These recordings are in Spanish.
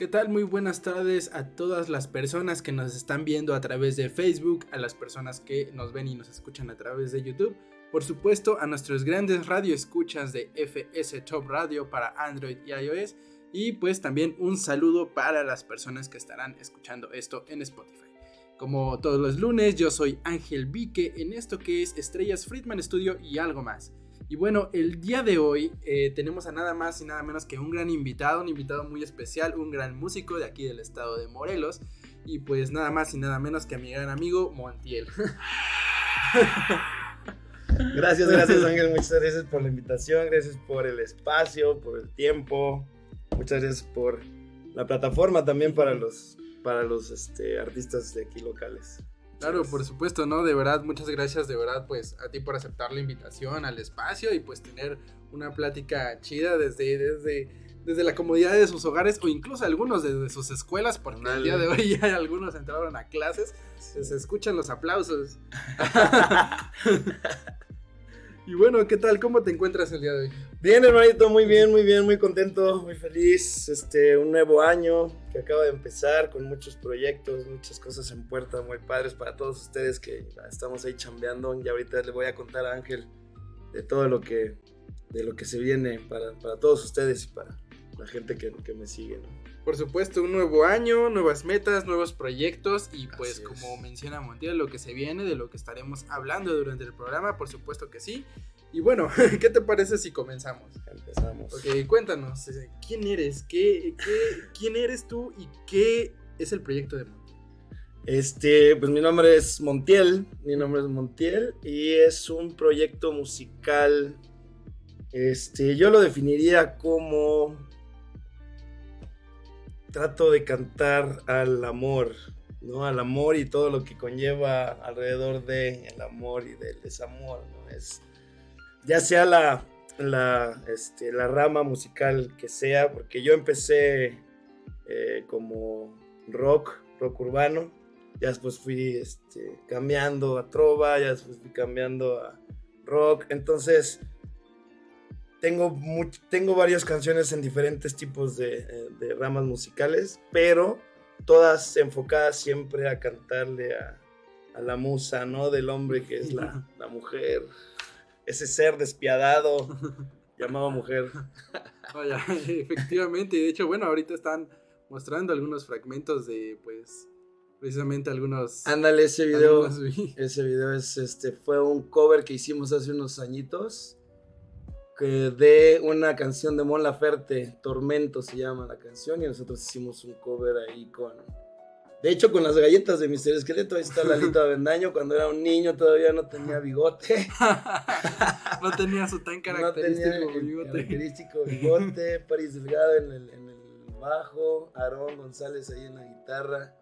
¿Qué tal? Muy buenas tardes a todas las personas que nos están viendo a través de Facebook, a las personas que nos ven y nos escuchan a través de YouTube. Por supuesto, a nuestros grandes radioescuchas de FS Top Radio para Android y iOS. Y pues también un saludo para las personas que estarán escuchando esto en Spotify. Como todos los lunes, yo soy Ángel Vique en esto que es Estrellas Friedman Studio y algo más. Y bueno, el día de hoy eh, tenemos a nada más y nada menos que un gran invitado, un invitado muy especial, un gran músico de aquí del estado de Morelos. Y pues nada más y nada menos que a mi gran amigo Montiel. Gracias, gracias Ángel, muchas gracias por la invitación, gracias por el espacio, por el tiempo, muchas gracias por la plataforma también para los, para los este, artistas de aquí locales. Claro, por supuesto, ¿no? De verdad, muchas gracias de verdad pues a ti por aceptar la invitación al espacio y pues tener una plática chida desde, desde, desde la comodidad de sus hogares o incluso algunos desde sus escuelas, porque el día de hoy ya algunos entraron a clases, se escuchan los aplausos. y bueno, ¿qué tal? ¿Cómo te encuentras el día de hoy? Bien, hermanito, muy bien, muy bien, muy contento, muy feliz. Este, un nuevo año que acaba de empezar con muchos proyectos, muchas cosas en puerta, muy padres para todos ustedes que estamos ahí chambeando. Y ahorita le voy a contar a Ángel de todo lo que, de lo que se viene para, para todos ustedes y para la gente que, que me sigue. ¿no? Por supuesto, un nuevo año, nuevas metas, nuevos proyectos y pues como menciona Montiel, lo que se viene, de lo que estaremos hablando durante el programa, por supuesto que sí. Y bueno, ¿qué te parece si comenzamos? Empezamos. Ok, cuéntanos, eh, ¿quién eres? ¿Qué, qué, ¿Quién eres tú y qué es el proyecto de Montiel? Este, pues mi nombre es Montiel, mi nombre es Montiel y es un proyecto musical. Este, yo lo definiría como trato de cantar al amor, ¿no? Al amor y todo lo que conlleva alrededor de el amor y del desamor, ¿no? Es ya sea la la, este, la rama musical que sea, porque yo empecé eh, como rock, rock urbano, ya después fui este, cambiando a trova, ya después fui cambiando a rock, entonces tengo, much- tengo varias canciones en diferentes tipos de, eh, de ramas musicales, pero todas enfocadas siempre a cantarle a, a la musa, ¿no? Del hombre que es la, la mujer, ese ser despiadado llamado mujer. Vaya, efectivamente, y de hecho, bueno, ahorita están mostrando algunos fragmentos de, pues, precisamente algunos... Ándale, ese video. algunos Ese video es este fue un cover que hicimos hace unos añitos de una canción de Mon Laferte, Tormento se llama la canción y nosotros hicimos un cover ahí con de hecho con las galletas de Mister Esqueleto, ahí está Lalito Avendaño cuando era un niño todavía no tenía bigote, no tenía su tan no característico tenía el bigote. característico bigote, Paris Delgado en el, en el bajo, Aarón González ahí en la guitarra.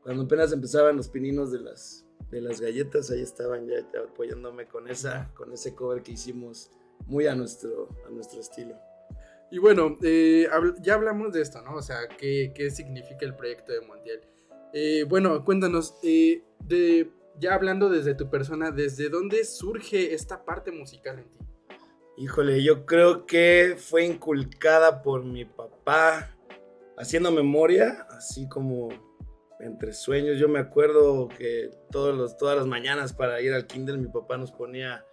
Cuando apenas empezaban los pininos de las, de las galletas, ahí estaban ya apoyándome con, esa, con ese cover que hicimos muy a nuestro, a nuestro estilo. Y bueno, eh, ya hablamos de esto, ¿no? O sea, ¿qué, qué significa el proyecto de Montiel? Eh, bueno, cuéntanos, eh, ya hablando desde tu persona, ¿desde dónde surge esta parte musical en ti? Híjole, yo creo que fue inculcada por mi papá, haciendo memoria, así como entre sueños. Yo me acuerdo que todos los, todas las mañanas para ir al kinder mi papá nos ponía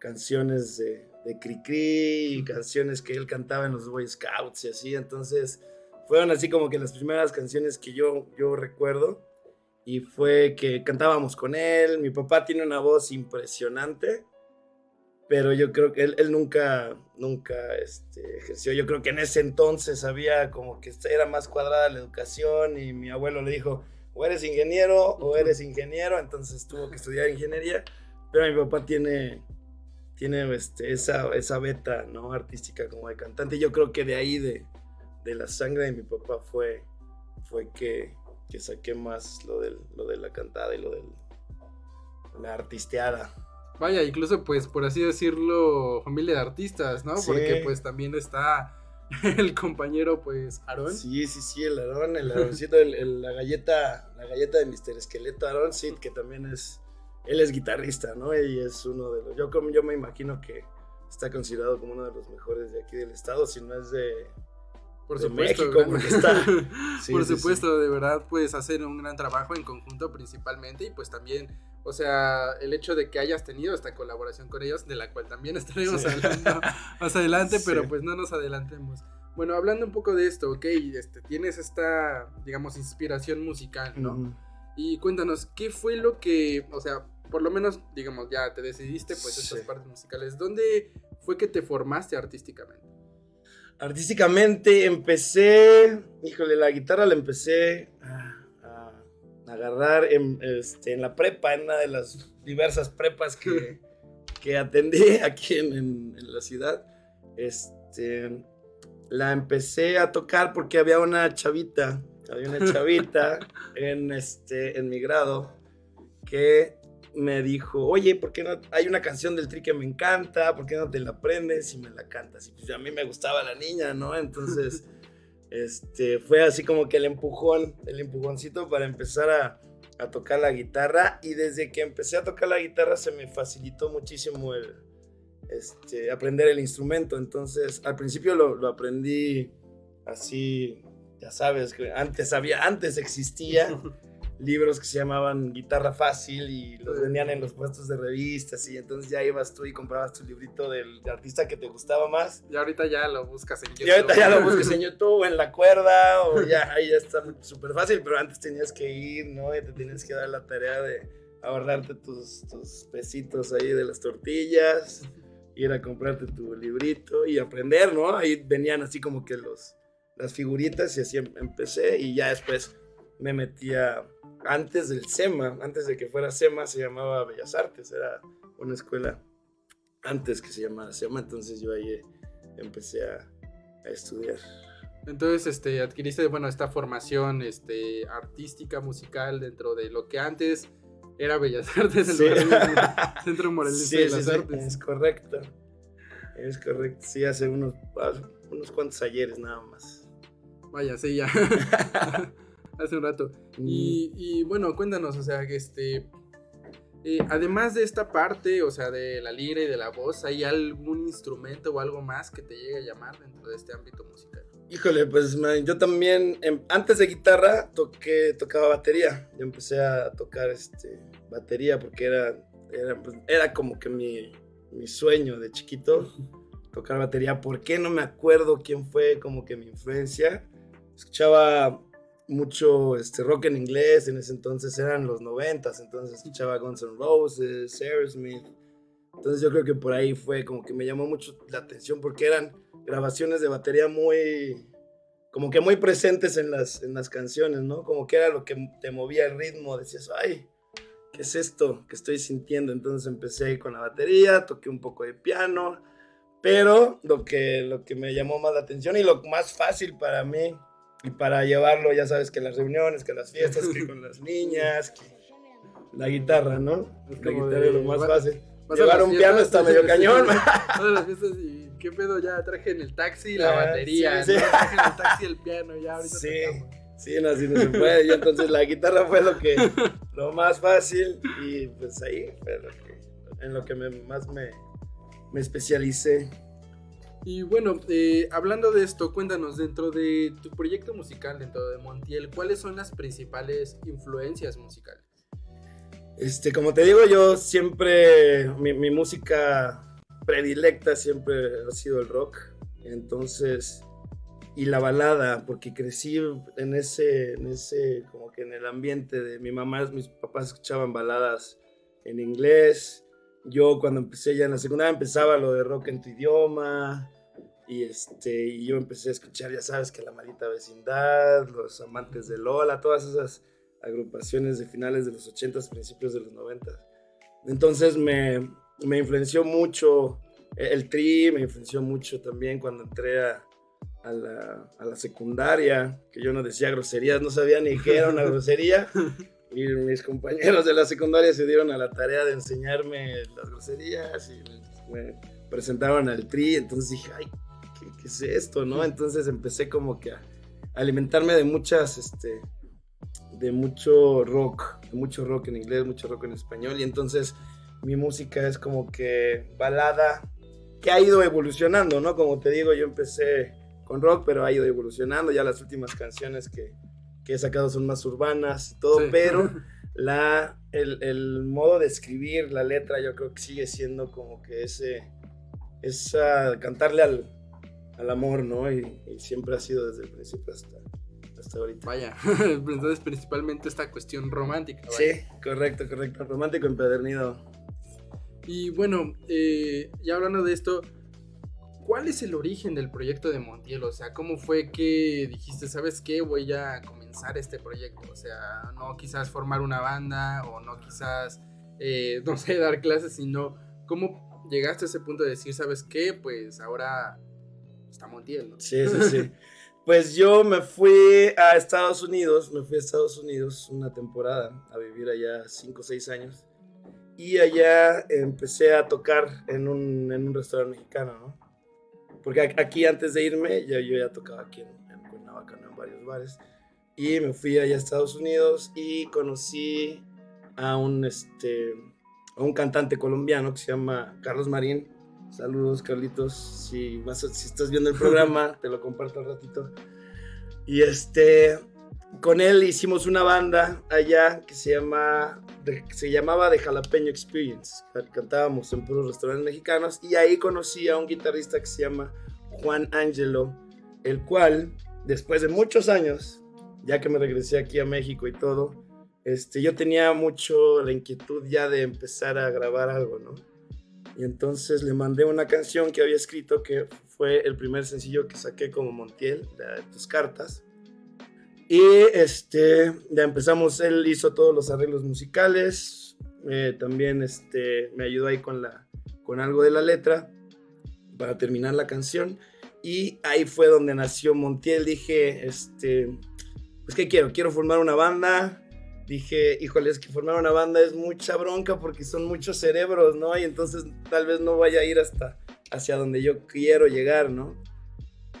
canciones de, de Cricri y canciones que él cantaba en los Boy Scouts y así. Entonces fueron así como que las primeras canciones que yo, yo recuerdo. Y fue que cantábamos con él. Mi papá tiene una voz impresionante pero yo creo que él, él nunca, nunca este, ejerció. Yo creo que en ese entonces había como que era más cuadrada la educación y mi abuelo le dijo, o eres ingeniero o eres ingeniero, entonces tuvo que estudiar ingeniería, pero mi papá tiene, tiene este, esa, esa beta, ¿no? Artística como de cantante. Yo creo que de ahí, de, de la sangre de mi papá, fue, fue que, que saqué más lo, del, lo de la cantada y lo de la artisteada. Vaya, incluso pues por así decirlo, familia de artistas, ¿no? Sí. Porque pues también está el compañero pues Aarón. Sí, sí, sí, el Aarón, el Aaroncito, el- el- la galleta, la galleta de Mr. Esqueleto, Aarón Sid, que también es, él es guitarrista, ¿no? Y es uno de los, yo, como- yo me imagino que está considerado como uno de los mejores de aquí del estado, si no es de, Por de supuesto. México, Por sí, supuesto, de verdad, pues hacer un gran trabajo en conjunto principalmente y pues también, o sea, el hecho de que hayas tenido esta colaboración con ellos, de la cual también estaremos hablando más adelante, pero pues no nos adelantemos. Bueno, hablando un poco de esto, ok, este, tienes esta, digamos, inspiración musical, ¿no? Ujú. Y cuéntanos, ¿qué fue lo que, o sea, por lo menos, digamos, ya te decidiste, pues, estas partes musicales, ¿dónde fue que te formaste artísticamente? Artísticamente empecé, híjole, la guitarra la empecé a, a agarrar en, este, en la prepa, en una de las diversas prepas que, que atendí aquí en, en- en la ciudad. Este, la empecé a tocar porque había una chavita, había una chavita en, este, en mi grado que me dijo, oye, ¿por qué no? Hay una canción del Tri que me encanta, ¿por qué no te la aprendes y me la cantas? Y pues a mí me gustaba la niña, ¿no? Entonces, este, fue así como que el empujón, el empujoncito para empezar a, a tocar la guitarra. Y desde que empecé a tocar la guitarra se me facilitó muchísimo el, este, aprender el instrumento. Entonces, al principio lo, lo aprendí así, ya sabes, que antes había, antes existía libros que se llamaban Guitarra Fácil y los vendían en los puestos de revistas y entonces ya ibas tú y comprabas tu librito del artista que te gustaba más. Y ahorita ya lo buscas en YouTube. Y ahorita ya lo busques en YouTube, en la cuerda, o ya, ahí ya está súper fácil, pero antes tenías que ir, ¿no? Y te tenías que dar la tarea de ahorrarte tus, tus pesitos ahí de las tortillas, ir a comprarte tu librito y aprender, ¿no? Ahí venían así como que los, las figuritas y así em- empecé y ya después me metía, antes del SEMA, antes de que fuera SEMA se llamaba Bellas Artes, era una escuela antes que se llamara SEMA, entonces yo ahí eh, empecé a, a estudiar. Entonces, este, adquiriste, bueno, esta formación, este, artística, musical, dentro de lo que antes era Bellas Artes, el Sí. Centro Morelense Sí, de las sí, Artes. es correcto. Es correcto. Sí, hace unos, unos cuantos ayeres nada más. Vaya, sí, ya. Hace un rato. Y, y, bueno, cuéntanos, o sea, que este. eh, además de esta parte, o sea, de la lira y de la voz, ¿hay algún instrumento o algo más que te llegue a llamar dentro de este ámbito musical? Híjole, pues man, yo también, em, antes de guitarra, toqué, tocaba batería. Yo empecé a tocar este, batería porque era, era, pues, era como que mi, mi sueño de chiquito, tocar batería. ¿Por qué? No me acuerdo quién fue como que mi influencia. Escuchaba mucho este, rock en inglés, en ese entonces eran los noventas, entonces escuchaba Guns N' Roses, Aerosmith. Entonces yo creo que por ahí fue como que me llamó mucho la atención porque eran grabaciones de batería muy, como que muy presentes en las, en las canciones, ¿no? Como que era lo que te movía el ritmo, decías, ay, ¿qué es esto que estoy sintiendo? Entonces empecé con la batería, toqué un poco de piano, pero lo que, lo que me llamó más la atención y lo más fácil para mí y para llevarlo, ya sabes, que las reuniones, que las fiestas, que con las niñas, que la guitarra, ¿no? Es La guitarra de, es lo más fácil. Llevar un piano está medio cañón. Todas las fiestas y qué pedo, ya traje en el taxi la Ah, batería, sí, ¿no? sí. Traje en el taxi el piano, ya ahorita Sí. tocamos. Sí, no, así no se puede. Y entonces la guitarra fue lo que lo más fácil y pues ahí fue lo que, en lo que me- más me, me especialicé. Y bueno, eh, hablando de esto, cuéntanos, dentro de tu proyecto musical, dentro de Montiel, ¿cuáles son las principales influencias musicales? Este, como te digo, yo siempre, mi, mi música predilecta siempre ha sido el rock. Entonces, y la balada, porque crecí en ese, en ese, como que en el ambiente de mi mamá, mis papás escuchaban baladas en inglés. Yo cuando empecé ya en la secundaria empezaba lo de rock en tu idioma. Y, este, y yo empecé a escuchar, ya sabes, que La Maldita Vecindad, Los Amantes de Lola, todas esas agrupaciones de finales de los 80s, principios de los 90s. Entonces me, me influenció mucho eh, el tri, me influenció mucho también cuando entré a, a la, a la secundaria, que yo no decía groserías, no sabía ni qué era una grosería. Y mis compañeros de la secundaria se dieron a la tarea de enseñarme las groserías y me presentaron al tri. Entonces dije, ay, ¿qué, es esto? ¿no? Entonces empecé como que a alimentarme de muchas, este, de mucho rock, de mucho rock en inglés, mucho rock en español. Y entonces mi música es como que balada que ha ido evolucionando, ¿no? Como te digo, yo empecé con rock, pero ha ido evolucionando. Ya las últimas canciones que, que he sacado son más urbanas todo, Sí. pero la, el, el modo de escribir la letra yo creo que sigue siendo como que ese, esa, cantarle al, al amor, ¿no? Y, y siempre ha sido desde el principio hasta, hasta ahorita. Vaya, entonces principalmente esta cuestión romántica. vaya. Sí, correcto, correcto. Romántico empedernido. Y bueno, eh, ya hablando de esto, ¿cuál es el origen del proyecto de Montiel? O sea, ¿cómo fue que dijiste, sabes qué, voy a comenzar este proyecto? O sea, no quizás formar una banda o no quizás, eh, no sé, dar clases, sino cómo llegaste a ese punto de decir, sabes qué, pues ahora está Montiel, ¿no? Sí, sí, sí. Pues yo me fui a Estados Unidos, me fui a Estados Unidos una temporada a vivir allá 5 o 6 años. Y allá empecé a tocar en un, en un restaurante mexicano, ¿no? Porque aquí antes de irme, ya, yo ya tocaba aquí en, en Cuernavaca, ¿no? en varios bares. Y me fui allá a Estados Unidos y conocí a un, este, a un cantante colombiano que se llama Carlos Marín. Saludos, Carlitos. Si, a- si estás viendo el programa, te lo comparto al ratito. Y este, con él hicimos una banda allá que se, llama, de- se llamaba The Jalapeño Experience. Cantábamos en puros restaurantes mexicanos. Y ahí conocí a un guitarrista que se llama Juan Angelo, el cual, después de muchos años, ya que me regresé aquí a México y todo, este, yo tenía mucho la inquietud ya de empezar a grabar algo, ¿no? Y entonces le mandé una canción que había escrito que fue el primer sencillo que saqué como Montiel, de tus cartas. Y este, ya empezamos, él hizo todos los arreglos musicales, eh, también este, me ayudó ahí con, la, con algo de la letra para terminar la canción. Y ahí fue donde nació Montiel. Dije, este, pues ¿qué quiero? Quiero formar una banda. Dije, híjole, es que formar una banda es mucha bronca porque son muchos cerebros, ¿no? Y entonces tal vez no vaya a ir hasta hacia donde yo quiero llegar, ¿no?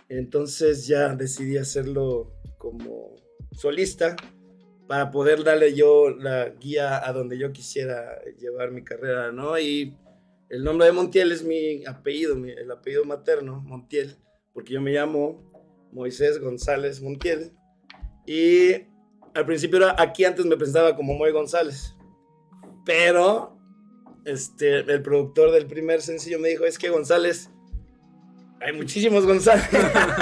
Entonces ya decidí hacerlo como solista para poder darle yo la guía a donde yo quisiera llevar mi carrera, ¿no? Y el nombre de Montiel es mi apellido, mi- el apellido materno, Montiel, porque yo me llamo Moisés González Montiel. Y al principio era, aquí antes me presentaba como Moy González, pero este, el productor del primer sencillo me dijo, es que González, hay muchísimos González.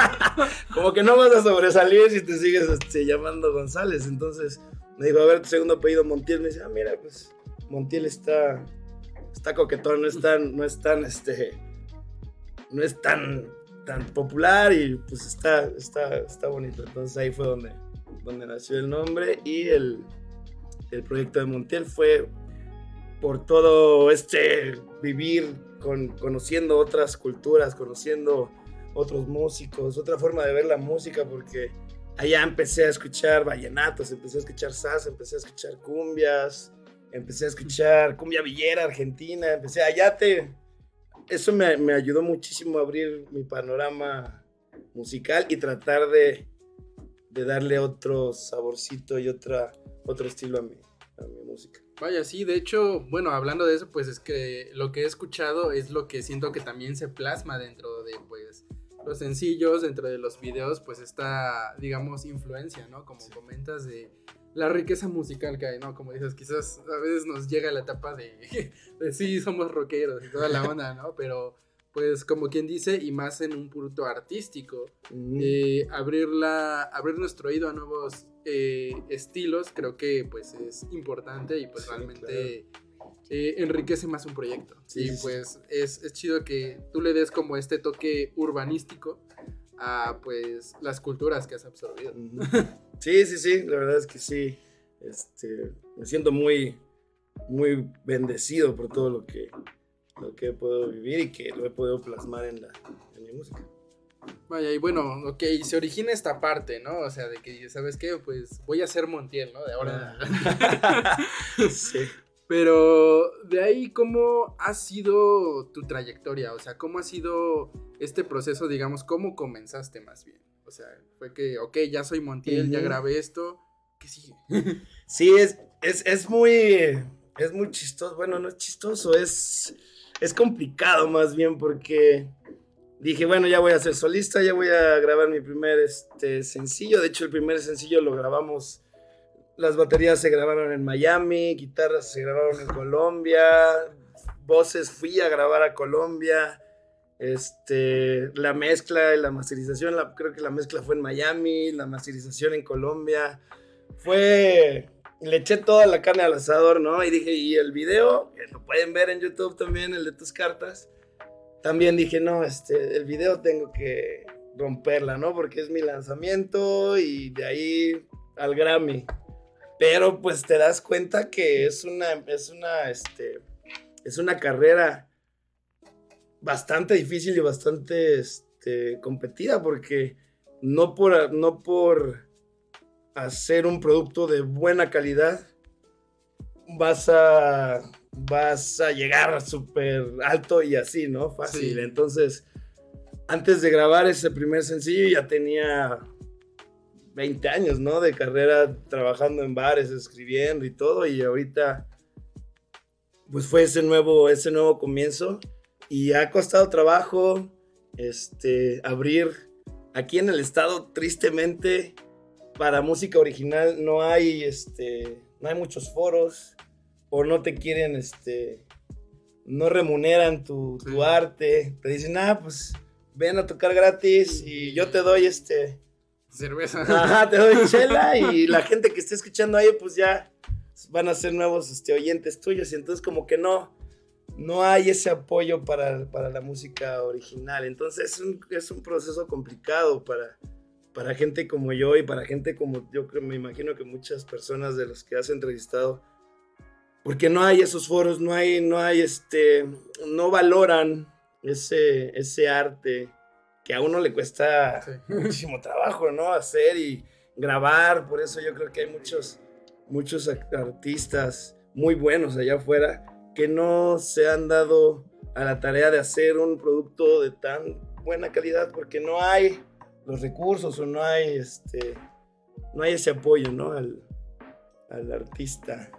como que no vas a sobresalir si te sigues este, llamando González. Entonces me dijo, a ver, tu segundo apellido Montiel. Me dice, ah, mira, pues Montiel está, está coquetón, no es tan, no es tan, este, no es tan, tan popular y pues está, está, está bonito. Entonces ahí fue donde, donde nació el nombre y el, el proyecto de Montiel fue por todo este vivir con, conociendo otras culturas, conociendo otros músicos, otra forma de ver la música, porque allá empecé a escuchar vallenatos, empecé a escuchar salsa, empecé a escuchar cumbias, empecé a escuchar cumbia villera argentina, empecé allá te... Eso me, me ayudó muchísimo a abrir mi panorama musical y tratar de, de darle otro saborcito y otra, otro estilo a mi, a mi música. Vaya, sí, de hecho, bueno, hablando de eso, pues es que lo que he escuchado es lo que siento que también se plasma dentro de, pues, los sencillos, dentro de los videos, pues esta, digamos, influencia, ¿no? Como comentas de la riqueza musical que hay, ¿no? Como dices, quizás a veces nos llega la etapa de, de sí, somos rockeros y toda la onda, ¿no? Pero, pues, como quien dice, y más en un punto artístico, Mm. eh, abrir, la, abrir nuestro oído a nuevos eh, estilos creo que pues es importante y pues Sí, realmente eh, enriquece más un proyecto. Sí, y sí, pues es, es chido que tú le des como este toque urbanístico a pues las culturas que has absorbido. Ujú. Sí, sí, sí, la verdad es que sí. Este, me siento muy, muy bendecido por todo lo que, lo que he podido vivir y que lo he podido plasmar en, la, en mi música. Vaya, y bueno, ok, se origina esta parte, ¿no? O sea, de que, ¿sabes qué? Pues voy a ser Montiel, ¿no? De ahora. adelante. sí. Pero de ahí, ¿cómo ha sido tu trayectoria? O sea, ¿cómo ha sido este proceso, digamos, cómo comenzaste más bien? O sea, fue que, ok, ya soy Montiel, ya grabé esto, ¿qué sigue? Sí, es, es, es muy. Es muy chistoso. Bueno, no es chistoso, es. Es complicado más bien porque dije, bueno, ya voy a ser solista, ya voy a grabar mi primer este, sencillo. De hecho, el primer sencillo lo grabamos. Las baterías se grabaron en Miami, guitarras se grabaron en Colombia, voces fui a grabar a Colombia. Este, la mezcla y la masterización, creo que la mezcla fue en Miami, la masterización en Colombia. Fue, le eché toda la carne al asador, ¿no? Y dije, y el video, que lo pueden ver en YouTube también, el de tus cartas. También dije, no, este, el video tengo que romperla, ¿no? Porque es mi lanzamiento y de ahí al Grammy. Pero pues te das cuenta que es una, es una, este, es una carrera bastante difícil y bastante, este, competida porque no por, no por hacer un producto de buena calidad vas a, vas a llegar súper alto y así, ¿no? Fácil. Sí. Entonces, antes de grabar ese primer sencillo ya tenía 20 años, ¿no? De carrera trabajando en bares, escribiendo y todo, y ahorita pues fue ese nuevo, ese nuevo comienzo y ha costado trabajo este, abrir aquí en el estado, tristemente, para música original no hay, este, no hay muchos foros o no te quieren, este, no remuneran tu, arte, te dicen, ah, pues ven a tocar gratis y yo te doy este, Cerveza. Ajá, te doy chela y la gente que esté escuchando ahí, pues ya van a ser nuevos este, oyentes tuyos. Y entonces como que no, no hay ese apoyo para, para la música original. Entonces es un, es un proceso complicado para, para gente como yo y para gente como yo creo, me imagino que muchas personas de los que has entrevistado. Porque no hay esos foros, no hay, no hay este, no valoran ese, ese arte que a uno le cuesta Sí. muchísimo trabajo, ¿no? Hacer y grabar, por eso yo creo que hay muchos, muchos artistas muy buenos allá afuera que no se han dado a la tarea de hacer un producto de tan buena calidad porque no hay los recursos o no hay este no hay ese apoyo, ¿no? Al, al artista.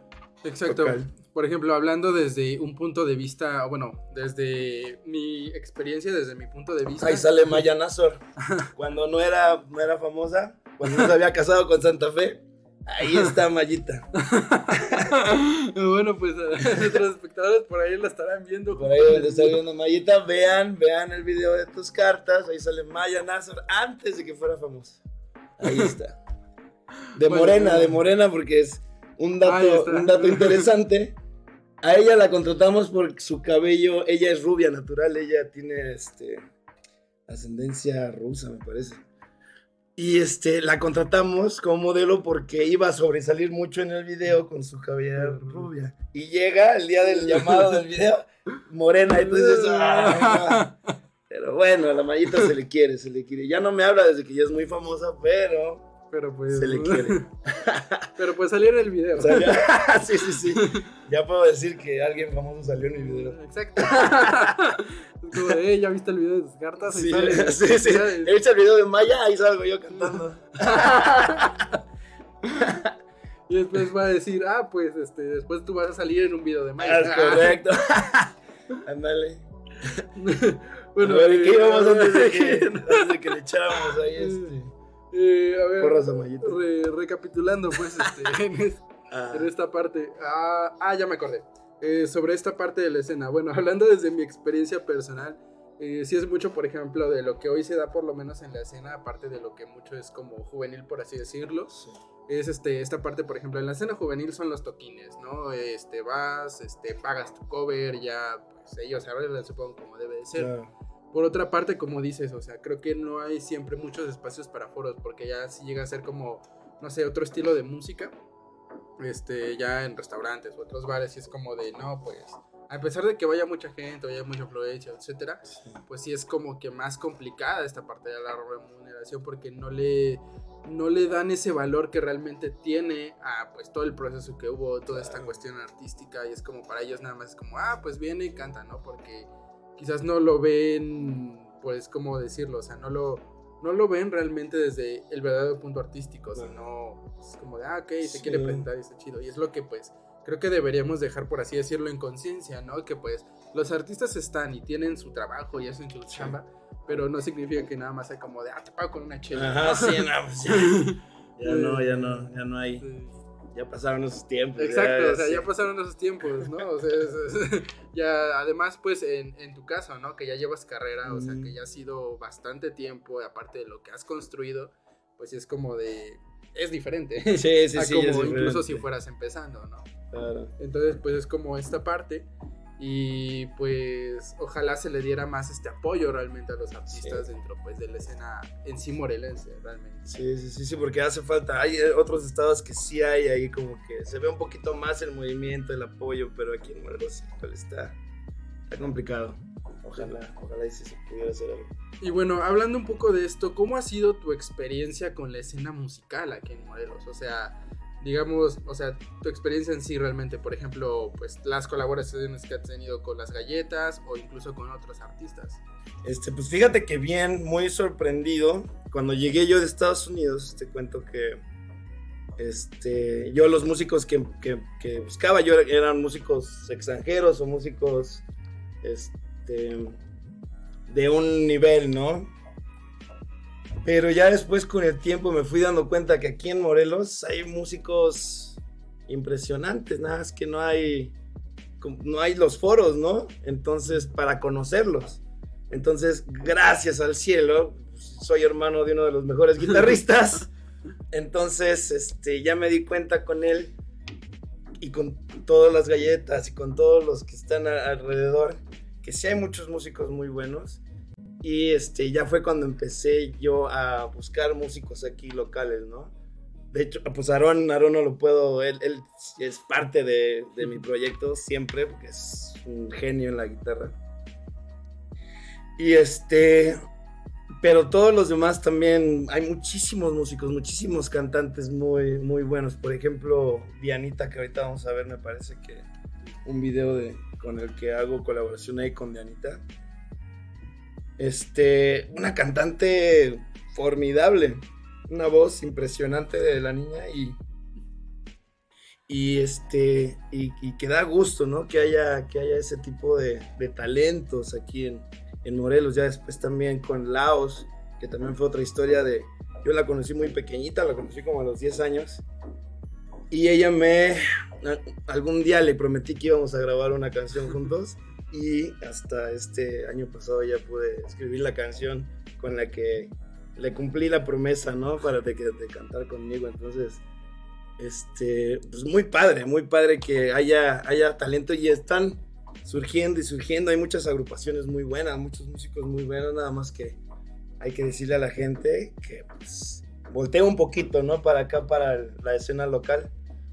Exacto. local. Por ejemplo, hablando desde un punto de vista, bueno, desde mi experiencia, desde mi punto de vista. Ahí sale Maya Nazor. Cuando no era, no era famosa, cuando no se había casado con Santa Fe, ahí está Mayita. bueno, pues a nuestros espectadores por ahí la estarán viendo. Por ahí donde está viendo Mayita, vean, vean el video de tus cartas. Ahí sale Maya Nazor antes de que fuera famosa. Ahí está. De Bueno, morena, bueno. de morena, porque es un dato, un dato interesante. A ella la contratamos por su cabello. Ella es rubia natural, ella tiene este ascendencia rusa, me parece. Y este, la contratamos como modelo porque iba a sobresalir mucho en el video con su cabellera rubia. Y llega el día del llamado del video, morena, entonces... no. Pero bueno, a la mallita se le quiere, se le quiere. Ya no me habla desde que ya es muy famosa, pero Pero pues. se le quiere. Pero pues salió en el video. O sea, ya- sí, sí, sí. Ya puedo decir que alguien famoso salió en mi video. Exacto. es como de, "Eh, ¿ya viste el video de tus cartas? Sí, sale. sí, sí. He visto el video de Maya, ahí salgo yo cantando. Y después va a decir, ah, pues este, después tú vas a salir en un video de Mike. Ah, es correcto. Ándale. bueno, a ver, ¿en ¿qué eh, íbamos antes de eh, que, antes de que le echáramos ahí este? Eh, a ver, re- recapitulando, pues, este, en, es- Ah, en esta parte. Ah, ah, ya me acordé. Eh, sobre esta parte de la escena. Bueno, hablando desde mi experiencia personal, eh, sí es mucho, por ejemplo, de lo que hoy se da, por lo menos en la escena, aparte de lo que mucho es como juvenil, por así decirlo. sí. es este, esta parte, por ejemplo, en la escena juvenil son los toquines, ¿no? Este, vas, este, pagas tu cover, ya, pues ellos arreglan, supongo, como debe de ser. Claro. Por otra parte, como dices, o sea, creo que no hay siempre muchos espacios para foros, porque ya si llega a ser como, no sé, otro estilo de música, este, ya en restaurantes o otros bares, y es como de, no, pues, a pesar de que vaya mucha gente, vaya mucha afluencia, etcétera, pues sí es como que más complicada esta parte de la remuneración porque no le no le dan ese valor que realmente tiene a pues todo el proceso que hubo, toda esta cuestión artística y es como para ellos nada más es como, ah, pues viene y canta, ¿no? Porque quizás no lo ven, pues, ¿cómo decirlo? O sea, no lo, no lo ven realmente desde el verdadero punto artístico, sino es como de, ah, ok, se Sí. quiere presentar y está chido. Y es lo que, pues, creo que deberíamos dejar, por así decirlo, en conciencia, ¿no? Que, pues, los artistas están y tienen su trabajo y hacen su chamba, pero no significa que nada más sea como de, ah, te pago con una chela. Ajá, sí, no, pues ya. Ya no, ya no, ya no hay. Sí. Ya pasaron esos tiempos. Exacto, o sea, sí. ya pasaron esos tiempos, ¿no? O sea, es- es- ya, además, pues, en, en tu caso, ¿no? Que ya llevas carrera, o sea, que ya ha sido bastante tiempo, aparte de lo que has construido, pues es como de... Es diferente. Sí, sí, a sí. como incluso si fueras empezando, ¿no? Claro. Entonces, pues es como esta parte. Y pues ojalá se le diera más este apoyo realmente a los artistas dentro pues de la escena en sí morelense, realmente. Sí, sí, sí, sí, porque hace falta. Hay eh, otros estados que sí hay ahí como que se ve un poquito más el movimiento, el apoyo, pero aquí en Morelos está, está complicado. Ojalá, ojalá y sí se pudiera hacer algo. Y bueno, hablando un poco de esto, ¿cómo ha sido tu experiencia con la escena musical aquí en Morelos? O sea, digamos, o sea, tu experiencia en sí realmente, por ejemplo, pues las colaboraciones que has tenido con las galletas o incluso con otros artistas. Este, pues fíjate que bien, muy sorprendido. Cuando llegué yo de Estados Unidos, te cuento que este, yo los músicos que, que- buscaba yo era- eran músicos extranjeros o músicos este, de un nivel, ¿no? Pero ya después con el tiempo me fui dando cuenta que aquí en Morelos hay músicos impresionantes, nada más que no hay, no hay los foros, ¿no? Entonces, para conocerlos. Entonces, gracias al cielo, soy hermano de uno de los mejores guitarristas. Entonces, este, ya me di cuenta con él y con todas las galletas y con todos los que están a- alrededor, que sí hay muchos músicos muy buenos. Y este, ya fue cuando empecé yo a buscar músicos aquí locales, ¿no? De hecho, pues Aarón, Aarón no lo puedo, él, él es parte de, de mi proyecto siempre, porque es un genio en la guitarra. Y este, pero todos los demás también, hay muchísimos músicos, muchísimos cantantes muy, muy buenos. Por ejemplo, Dianita, que ahorita vamos a ver, me parece que un video de, con el que hago colaboración ahí con Dianita. Este, una cantante formidable, una voz impresionante de la niña y y este y, que da gusto, ¿no? Que haya que haya ese tipo de, de talentos aquí en, en Morelos, ya después también con Laos, que también fue otra historia de, yo la conocí muy pequeñita, la conocí como a los 10 años, y ella me, algún día le prometí que íbamos a grabar una canción juntos, y hasta este año pasado ya pude escribir la canción con la que le cumplí la promesa, ¿no? Para de, de cantar conmigo, entonces... Este, pues muy padre, muy padre que haya, haya talento y están surgiendo y surgiendo. Hay muchas agrupaciones muy buenas, muchos músicos muy buenos, nada más que hay que decirle a la gente que pues, voltee un poquito, ¿no? Para acá, para la escena local.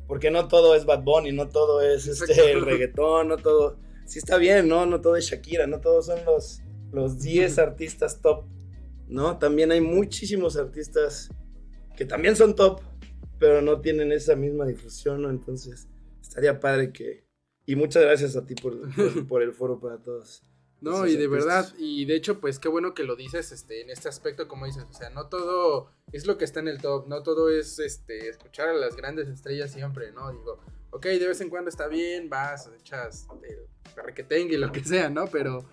Porque no todo es Bad Bunny, no todo es este, el reggaetón, no todo. Sí está bien, ¿no? No todo es Shakira, no todos son los, los 10 artistas top, ¿no? También hay muchísimos artistas que también son top, pero no tienen esa misma difusión, ¿no? Entonces, estaría padre que... Y muchas gracias a ti por, por- por el foro para todos. No, y de verdad, y de hecho, pues qué bueno que lo dices este, en este aspecto, como dices, o sea, no todo es lo que está en el top, no todo es este, escuchar a las grandes estrellas siempre, ¿no? Digo, ok, de vez en cuando está bien, vas, echas el perrequetengue, lo que sea, ¿no? Pero,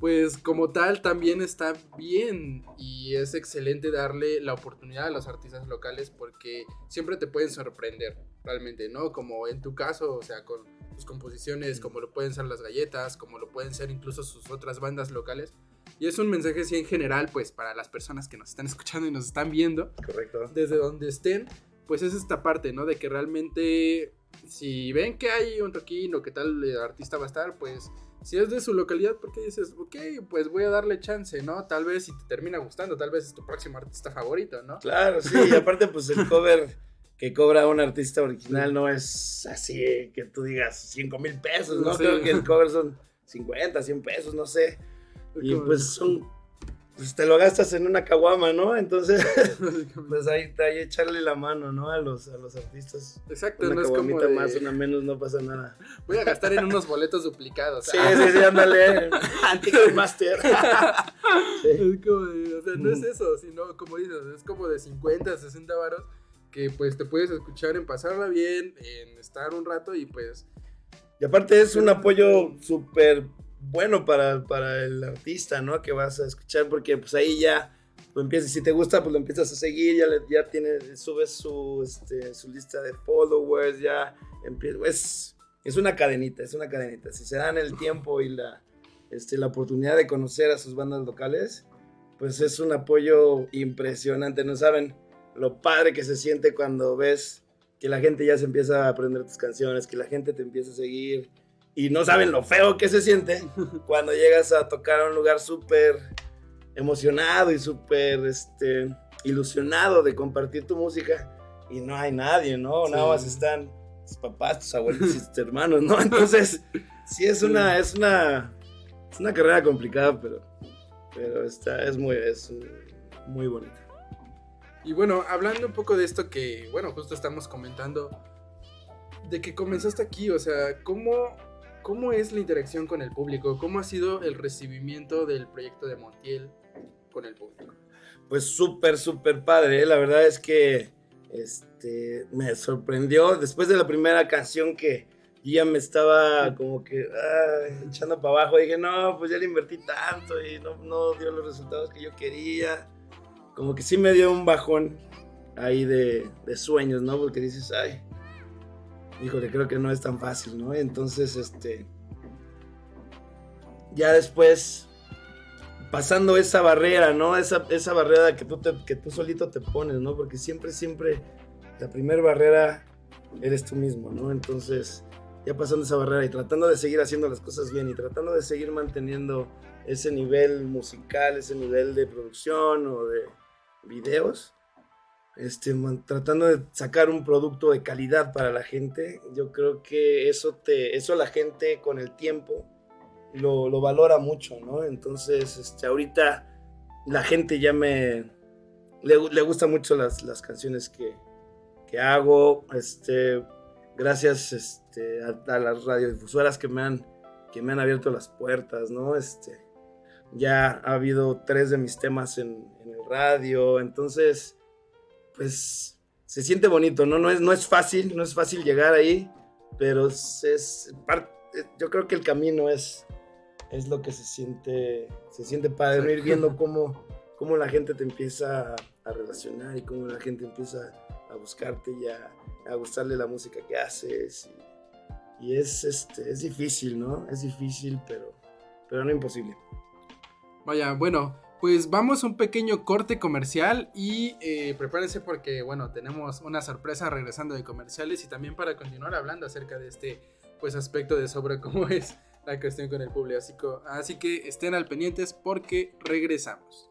pues como tal, también está bien y es excelente darle la oportunidad a los artistas locales porque siempre te pueden sorprender, realmente, ¿no? Como en tu caso, o sea, con sus composiciones, como lo pueden ser las galletas, como lo pueden ser incluso sus otras bandas locales. Y es un mensaje así en general, pues para las personas que nos están escuchando y nos están viendo, Correcto. desde donde estén, pues es esta parte, ¿no? De que realmente si ven que hay un toquín o que tal eh, artista va a estar, pues si es de su localidad, porque dices, ok, pues voy a darle chance, ¿no? Tal vez si te termina gustando, tal vez es tu próximo artista favorito, ¿no? Claro, sí, y aparte pues el cover que cobra un artista original no es así que tú digas 5 mil pesos, ¿no? Sí. Creo que el cover son 50, 100 pesos, no sé. Y pues son, pues te lo gastas en una caguama, ¿no? Entonces, pues ahí, ahí echarle la mano, ¿no? A los, a los artistas. Exacto, Una no es como de, más, una menos, no pasa nada. voy a gastar en unos boletos duplicados. Sí, Ah, sí, sí, ándale. Ticketmaster. Sí. Es como de, o sea, no es Ujú. eso, sino como dices, es como de 50, 60 varos que pues te puedes escuchar en pasarla bien, en estar un rato y pues Y aparte es un apoyo súper bueno para, para el artista, ¿no? Que vas a escuchar porque pues ahí ya lo empiezas, si te gusta pues lo empiezas a seguir, ya, le- ya tienes, subes su, este, su lista de followers, ya empieza, es, es una cadenita, es una cadenita. Si se dan el tiempo y la, este, la oportunidad de conocer a sus bandas locales, pues es un apoyo impresionante, ¿no saben? Lo padre que se siente cuando ves que la gente ya se empieza a aprender tus canciones, que la gente te empieza a seguir y no saben lo feo que se siente cuando llegas a tocar a un lugar súper emocionado y súper este, ilusionado de compartir tu música y no hay nadie, ¿no? Sí. Nada más están tus papás, tus abuelos y tus hermanos, ¿no? Entonces, sí es una, es una, es una carrera complicada, pero, pero está, es muy, es muy bonita. Y bueno, hablando un poco de esto que, bueno, justo estamos comentando, de que comenzaste aquí, o sea, ¿cómo, ¿cómo es la interacción con el público? ¿Cómo ha sido el recibimiento del proyecto de Montiel con el público? Pues súper, súper padre. ¿eh? La verdad es que este, me sorprendió. Después de la primera canción que ya me estaba como que ay, echando para abajo, dije, no, pues ya le invertí tanto y no, no dio los resultados que yo quería. Como que sí me dio un bajón ahí de, de sueños, ¿no? Porque dices, ay, híjole, creo que no es tan fácil, ¿no? Entonces, este, ya después pasando esa barrera, ¿no? Esa, esa barrera que tú, te- que tú solito te pones, ¿no? Porque siempre, siempre la primera barrera eres tú mismo, ¿no? Entonces, ya pasando esa barrera y tratando de seguir haciendo las cosas bien y tratando de seguir manteniendo ese nivel musical, ese nivel de producción o de videos, este, tratando de sacar un producto de calidad para la gente, yo creo que eso, te, eso la gente con el tiempo lo, lo valora mucho, ¿no? Entonces, este, ahorita la gente ya me... Le, le gustan mucho las, las canciones que, que hago, este, gracias este, a, a las radiodifusoras que me han, que me han abierto las puertas, ¿no? Este, ya ha habido tres de mis temas en, en el radio, entonces, pues, se siente bonito, ¿no? No es, no es fácil, no es fácil llegar ahí, pero es, es par- yo creo que el camino es, es lo que se siente, se siente padre, ¿no? ir viendo cómo, cómo la gente te empieza a, a relacionar y cómo la gente empieza a buscarte y a, a gustarle la música que haces. Y, y es, este, es difícil, ¿no? Es difícil, pero, pero no imposible. Vaya, bueno, pues vamos a un pequeño corte comercial y eh, prepárense porque, bueno, tenemos una sorpresa regresando de comerciales y también para continuar hablando acerca de este, pues, aspecto de sobre cómo es la cuestión con el público. Así que, estén al pendientes porque regresamos.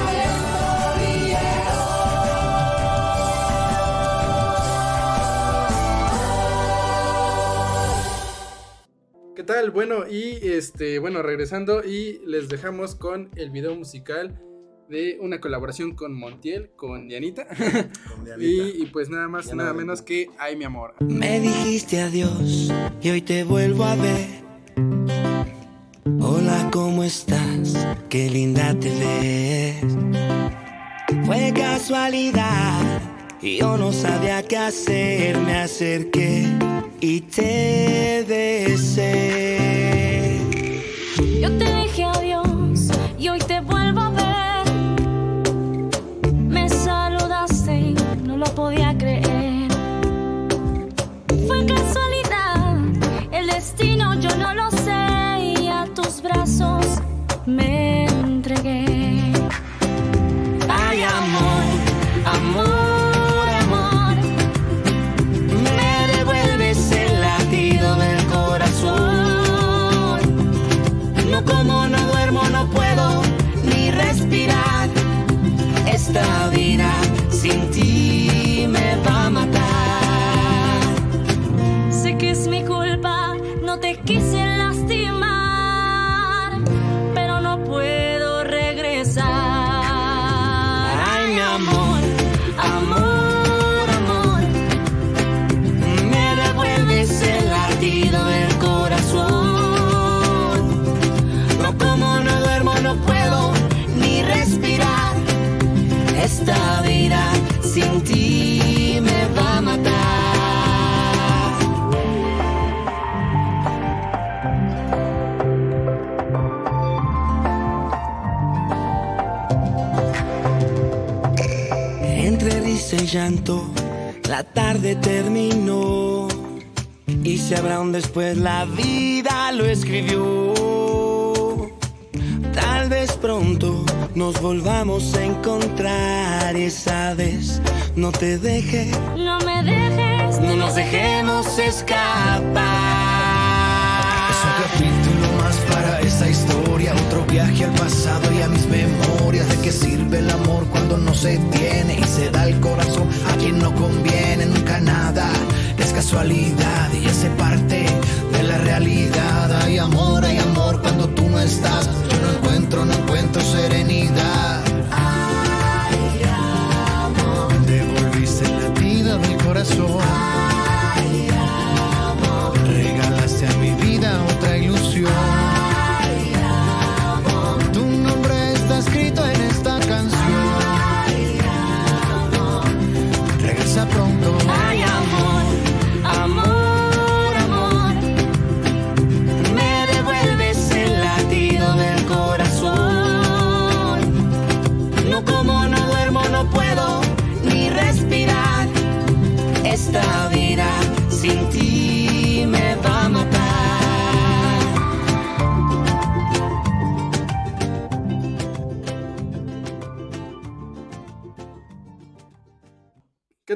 Tal? Bueno, y este, bueno, regresando y les dejamos con el video musical de una colaboración con Montiel, con Dianita. Con Dianita. y, y pues nada más, Ya nada no- menos que Ay mi amor. Me dijiste adiós y hoy te vuelvo a ver. Hola, ¿cómo estás? Qué linda te ves. Fue casualidad y yo no sabía qué hacer. Me acerqué y te besé. Yo te dije adiós y hoy te vuelvo a ver. Me saludaste y no lo podía creer. Fue casualidad, el destino yo no lo sé y a tus brazos me Esta vida llanto, la tarde terminó. Y si habrá un después, la vida lo escribió. Tal vez pronto nos volvamos a encontrar. Esa vez no te deje, no me dejes, no nos dejemos escapar. Es un capítulo más para esta historia, otro viaje al pasado y a mis memorias. ¿De qué sirve el amor cuando no se tiene y se da el corazón a quien no conviene? Nunca nada es casualidad y hace parte de la realidad. Hay amor, hay amor cuando tú no estás. Yo no encuentro, no encuentro serenidad.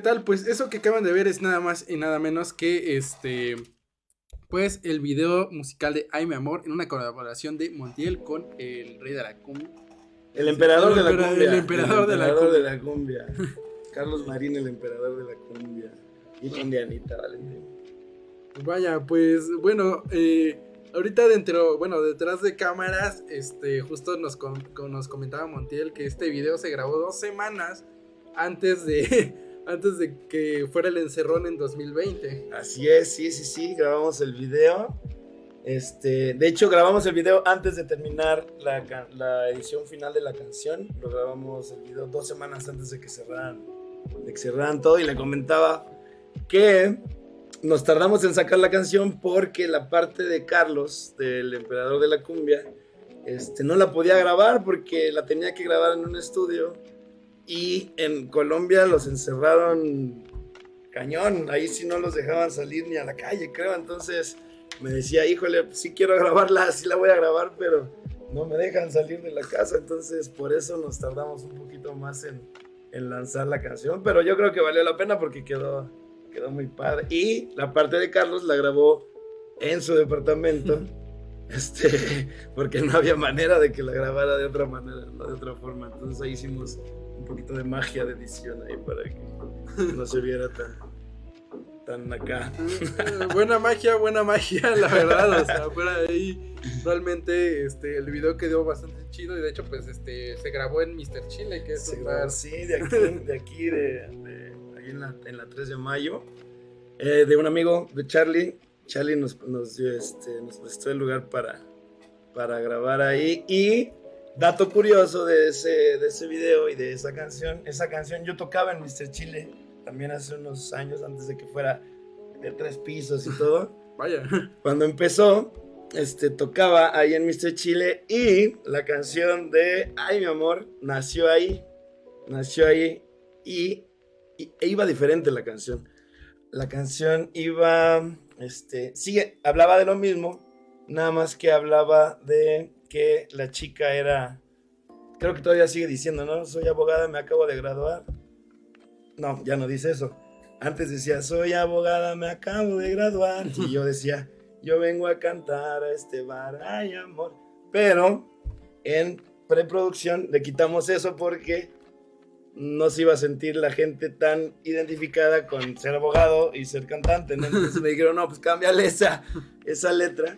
Tal? Pues eso que acaban de ver es nada más y nada menos que este. Pues el video musical de Ay mi amor en una colaboración de Montiel con el rey de la cumbia. El emperador El de la empera- cumbia. el emperador de la cumbia. de la cumbia. Carlos Marín, el emperador de la cumbia. Y con Dianita, Valentín. Vaya, pues bueno, eh, ahorita dentro, bueno, detrás de cámaras, este, justo nos, con- nos comentaba Montiel que este video se grabó dos semanas antes de, antes de que fuera el encerrón en 2020. Así es, sí, sí, sí. Grabamos el video. Este, de hecho, grabamos el video antes de terminar la, edición final de la canción. Lo grabamos el video dos semanas antes de que cerraran, de que cerraran todo. Y le comentaba que nos tardamos en sacar la canción porque la parte de Carlos, del emperador de la cumbia, este, no la podía grabar porque la tenía que grabar en un estudio. Y en Colombia los encerraron cañón. Ahí sí no los dejaban salir ni a la calle, creo. Entonces me decía, híjole, pues sí quiero grabarla, sí la voy a grabar, pero no me dejan salir de la casa. Entonces por eso nos tardamos un poquito más en, en lanzar la canción. Pero yo creo que valió la pena porque quedó, quedó muy padre. Y la parte de Carlos la grabó en su departamento. Este, porque no había manera de que la grabara de otra manera, no de otra forma. Entonces ahí hicimos un poquito de magia de edición ahí para que no se viera tan, tan acá. Eh, buena magia, buena magia, la verdad. O sea, fuera de ahí, realmente este, el video quedó bastante chido. Y de hecho, pues este se grabó en Mr. Chile, que es Se un grabó, bar- sí, de aquí, de aquí, de, de- ahí en la, en la 3 de mayo, eh, de un amigo de Charlie. Charlie nos, nos, dio este, nos prestó el lugar para, para grabar ahí. Y dato curioso de ese, de ese video y de esa canción, esa canción yo tocaba en Mr. Chile también hace unos años antes de que fuera de tres pisos y todo. Vaya. Cuando empezó, este, tocaba ahí en Mr. Chile y la canción de Ay, mi amor, nació ahí. Nació ahí y, y- e iba diferente la canción. La canción iba, este, sigue, hablaba de lo mismo, nada más que hablaba de que la chica era, creo que todavía sigue diciendo, ¿no? Soy abogada, me acabo de graduar. No, ya no dice eso. Antes decía, soy abogada, me acabo de graduar. Y yo decía, yo vengo a cantar a este bar, ay amor. Pero en preproducción le quitamos eso porque no se iba a sentir la gente tan identificada con ser abogado y ser cantante. Entonces me dijeron, no, pues cámbiale esa, esa letra.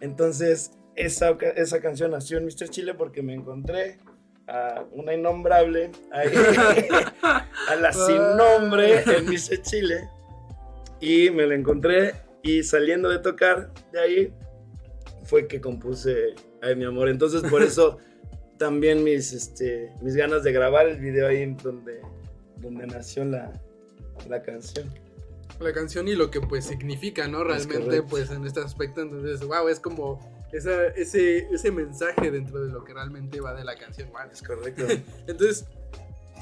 Entonces esa, esa canción nació en Mr. Chile porque me encontré a una innombrable, ahí, a la sin nombre en Mr. Chile. Y me la encontré y saliendo de tocar de ahí fue que compuse Ay mi amor. Entonces por eso también mis, este, mis ganas de grabar el video ahí donde, donde nació la, la canción. La canción y lo que pues significa, ¿no? Realmente, pues en este aspecto. Entonces, wow, es como esa, ese, ese mensaje dentro de lo que realmente va de la canción. Wow. Es correcto. Entonces,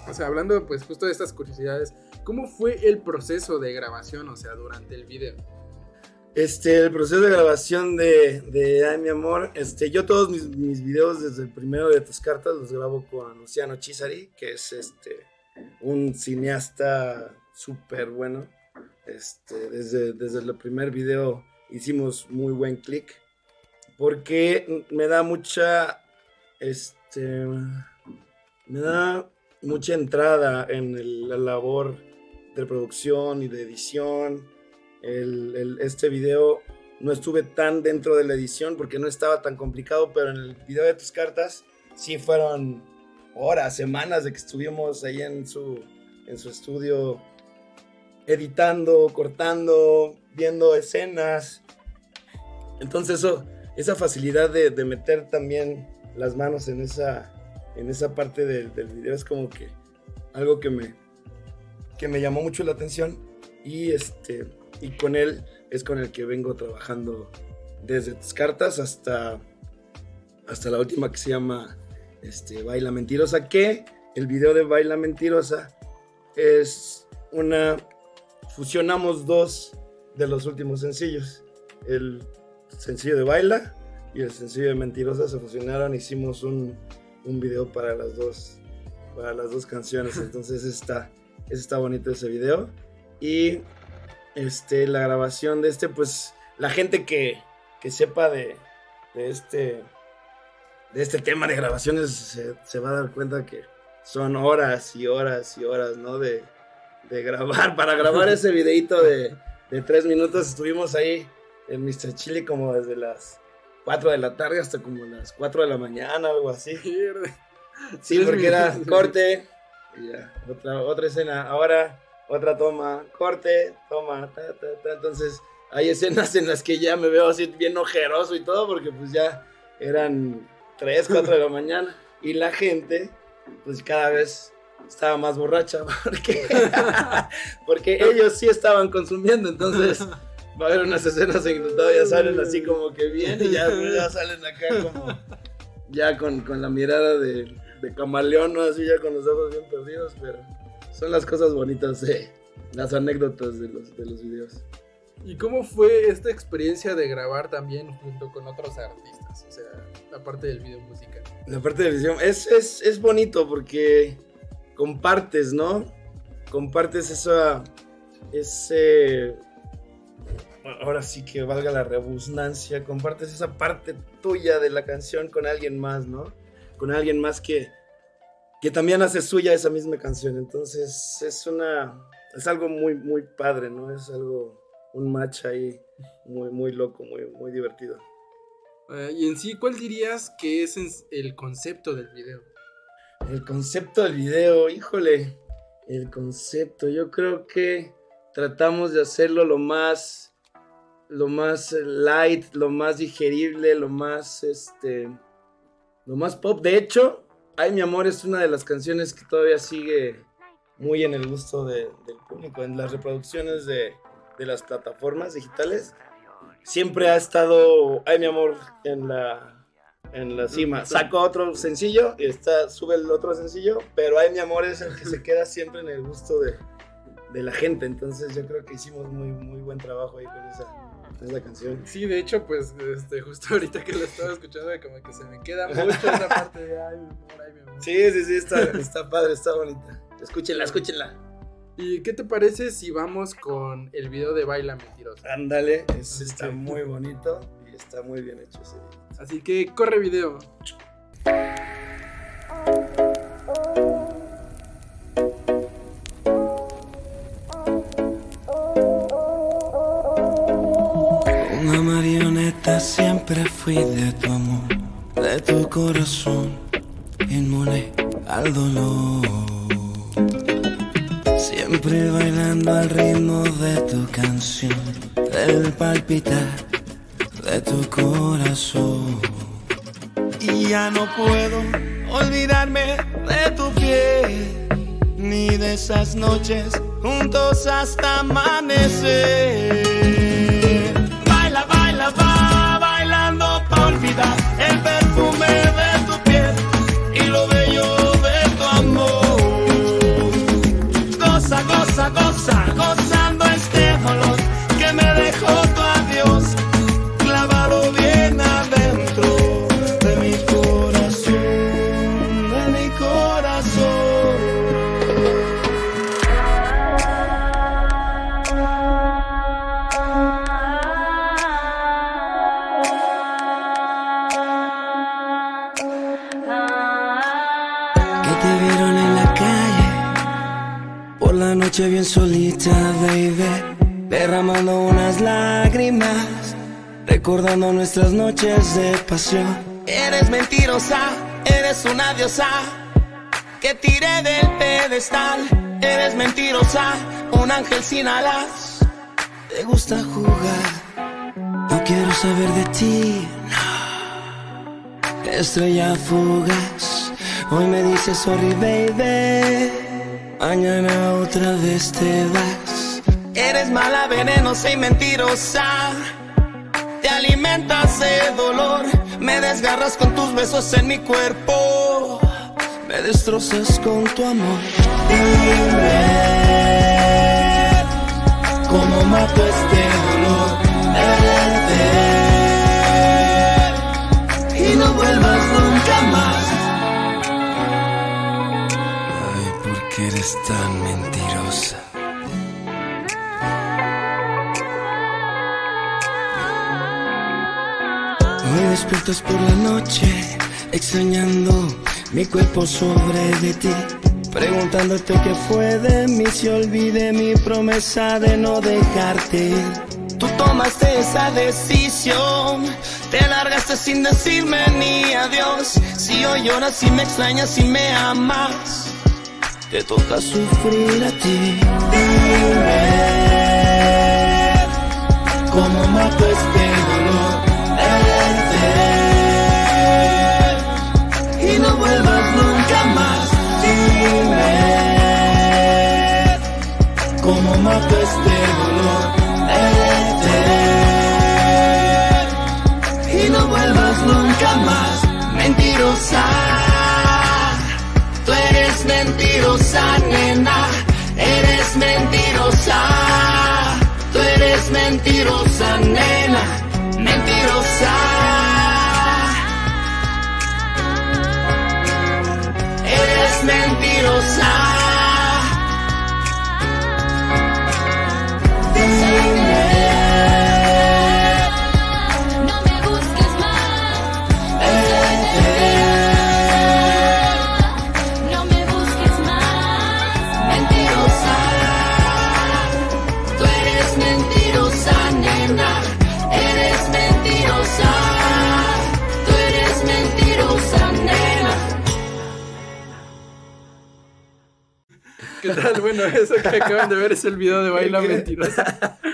o sea, hablando pues justo de estas curiosidades, ¿cómo fue el proceso de grabación, o sea, durante el video? Este, el proceso de grabación de, de Ay, mi amor, este, yo todos mis, mis videos desde el primero de tus cartas los grabo con Luciano Chisari, que es este, un cineasta súper bueno. Este, desde, desde el primer video hicimos muy buen clic, porque me da mucha, este, me da mucha entrada en el- la labor de producción y de edición el- el- este video no estuve tan dentro de la edición porque no estaba tan complicado, pero en el video de tus cartas sí fueron horas, semanas de que estuvimos ahí en su, en su estudio editando, cortando, viendo escenas. Entonces eso, esa facilidad de, de meter también las manos en esa, en esa parte del, del video es como que algo que me, que me llamó mucho la atención y este y con él es con el que vengo trabajando desde tus cartas hasta hasta la última que se llama este Baila Mentirosa que el video de Baila Mentirosa es una fusionamos dos de los últimos sencillos. El sencillo de Baila y el sencillo de Mentirosa se fusionaron hicimos un, un video para las dos para las dos canciones entonces está está bonito ese video y este, la grabación de este, pues la gente que, que sepa de, de este de este tema de grabaciones se, se va a dar cuenta que son horas y horas y horas, ¿no? De, de grabar. Para grabar ese videito de, de tres minutos estuvimos ahí en Mr. Chile como desde las 4 de la tarde hasta como las 4 de la mañana, algo así. Sí, porque era corte, y ya, otra, otra escena, ahora otra toma, corte, toma, ta, ta, ta. Entonces, hay escenas en las que ya me veo así bien ojeroso y todo, porque pues ya eran 3, 4 de la mañana. Y la gente, pues cada vez estaba más borracha, porque, porque ellos sí estaban consumiendo, entonces va a haber unas escenas en que todavía salen así como que bien y ya, ya salen acá como ya con, con la mirada de, de camaleón, ¿no? Así ya con los ojos bien perdidos, pero son las cosas bonitas de las anécdotas de los, de los videos. ¿Y cómo fue esta experiencia de grabar también junto con otros artistas? O sea, la parte del video musical. La parte de visión es, es, es bonito porque compartes, ¿no? Compartes esa, ese, ahora sí que valga la rebusnancia, compartes esa parte tuya de la canción con alguien más, ¿no? Con alguien más que, que también hace suya esa misma canción. Entonces es una, es algo muy, muy padre, ¿no? Es algo, un match ahí muy, muy loco, muy, muy divertido. Eh, y en sí, ¿cuál dirías que es el concepto del video? El concepto del video, híjole, el concepto, yo creo que tratamos de hacerlo lo más, lo más light, lo más digerible, lo más, este, lo más pop. De hecho, Ay, mi amor es una de las canciones que todavía sigue muy en el gusto de- del público, en las reproducciones de, de las plataformas digitales. Siempre ha estado Ay, mi amor en la, en la cima. Saco otro sencillo y está, sube el otro sencillo, pero Ay, mi amor es el que se queda siempre en el gusto de, de la gente. Entonces yo creo que hicimos muy, muy buen trabajo ahí con esa, con esa canción. Sí, de hecho, pues, este, justo ahorita que lo estaba escuchando, como que se me queda mucho esa parte de ay, mi amor, ay, mi amor. Sí, sí, sí, está, está padre, está bonita. Escúchenla, escúchenla. ¿Y qué te parece si vamos con el video de Baila Mentirosa? Ándale, es- Así está que- muy bonito y está muy bien hecho ese video. Así que corre video. Siempre fui de tu amor, de tu corazón, inmune al dolor. Siempre bailando al ritmo de tu canción, del palpitar de tu corazón. Y ya no puedo olvidarme de tu piel, ni de esas noches juntos hasta amanecer. Recordando nuestras noches de pasión. Eres mentirosa, eres una diosa que tiré del pedestal. Eres mentirosa, un ángel sin alas. Te gusta jugar, no quiero saber de ti. Estrella fugaz, hoy me dices sorry, baby. Mañana otra vez te vas. Eres mala, venenosa y mentirosa. De dolor. Me desgarras con tus besos en mi cuerpo. Me destrozas con tu amor. Dime cómo mato este dolor. Y no vuelvas nunca más. Ay, ¿por qué eres tan mentirosa? Hoy despiertas por la noche, extrañando mi cuerpo sobre de ti. Preguntándote qué fue de mí, si olvidé mi promesa de no dejarte. Tú tomaste esa decisión, te largaste sin decirme ni adiós. Si hoy lloras, si me extrañas, si me amas, te toca sufrir a ti. Dime cómo mato cómo mato este dolor. Vete y no vuelvas nunca más. Mentirosa, tú eres mentirosa, nena. Eres mentirosa, tú eres mentirosa, nena. Mentirosa. Eres mentirosa. Bueno, eso que acaban de ver es el video de Baila Mentirosa.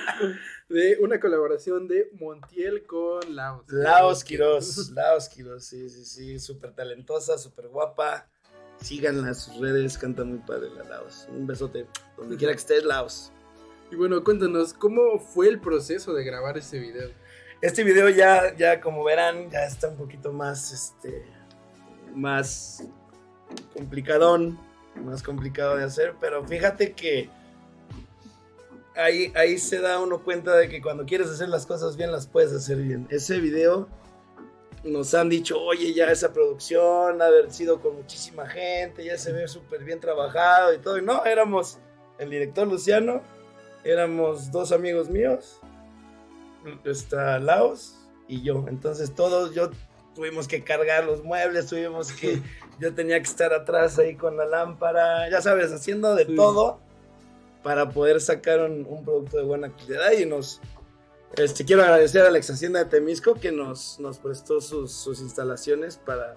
De una colaboración de Montiel con Laos. Laos Quiroz, Laos Quiroz, sí, sí, sí, súper talentosa, súper guapa. Síganla en sus redes, canta muy padre la Laos. Un besote, donde quiera que estés, Laos. Y bueno, cuéntanos, ¿cómo fue el proceso de grabar ese video? Este video ya, ya como verán, ya está un poquito más, este, más complicadón, más complicado de hacer, pero fíjate que ahí, ahí se da uno cuenta de que cuando quieres hacer las cosas bien, las puedes hacer bien. Ese video nos han dicho, oye, ya esa producción, ha haber sido con muchísima gente, ya se ve súper bien trabajado y todo. Y no, éramos el director Luciano, éramos dos amigos míos, está Laos y yo. Entonces todos, yo tuvimos que cargar los muebles, tuvimos que, yo tenía que estar atrás ahí con la lámpara, ya sabes, haciendo de Sí. todo para poder sacar un, un producto de buena calidad y nos... Este, quiero agradecer a la ex hacienda de Temisco que nos, nos prestó sus, sus instalaciones para,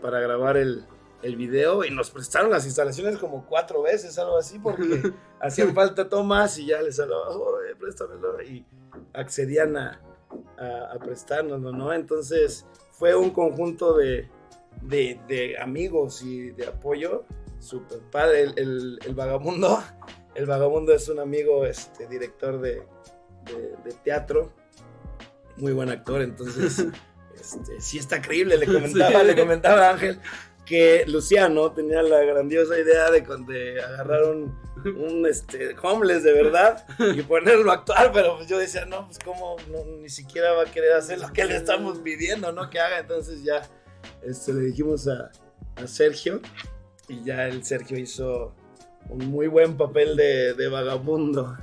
para grabar el, el video y nos prestaron las instalaciones como cuatro veces, algo así, porque hacían falta tomas y ya les hablaba, "Oye, préstamelo", y accedían a, a, a prestárnoslo, ¿no? Entonces fue un conjunto de, de, de amigos y de apoyo súper padre. El, el- el vagabundo, el vagabundo es un amigo, este, director de, de- de teatro, muy buen actor, entonces este, sí está creíble, le comentaba, Sí. le comentaba a Ángel que Luciano tenía la grandiosa idea de, de agarrar un, este, homeless de verdad y ponerlo a actuar, pero pues yo decía, no, pues cómo no, ni siquiera va a querer hacer lo que le estamos pidiendo, ¿no? Que haga, entonces ya este, le dijimos a, Sergio y ya el Sergio hizo un muy buen papel de vagabundo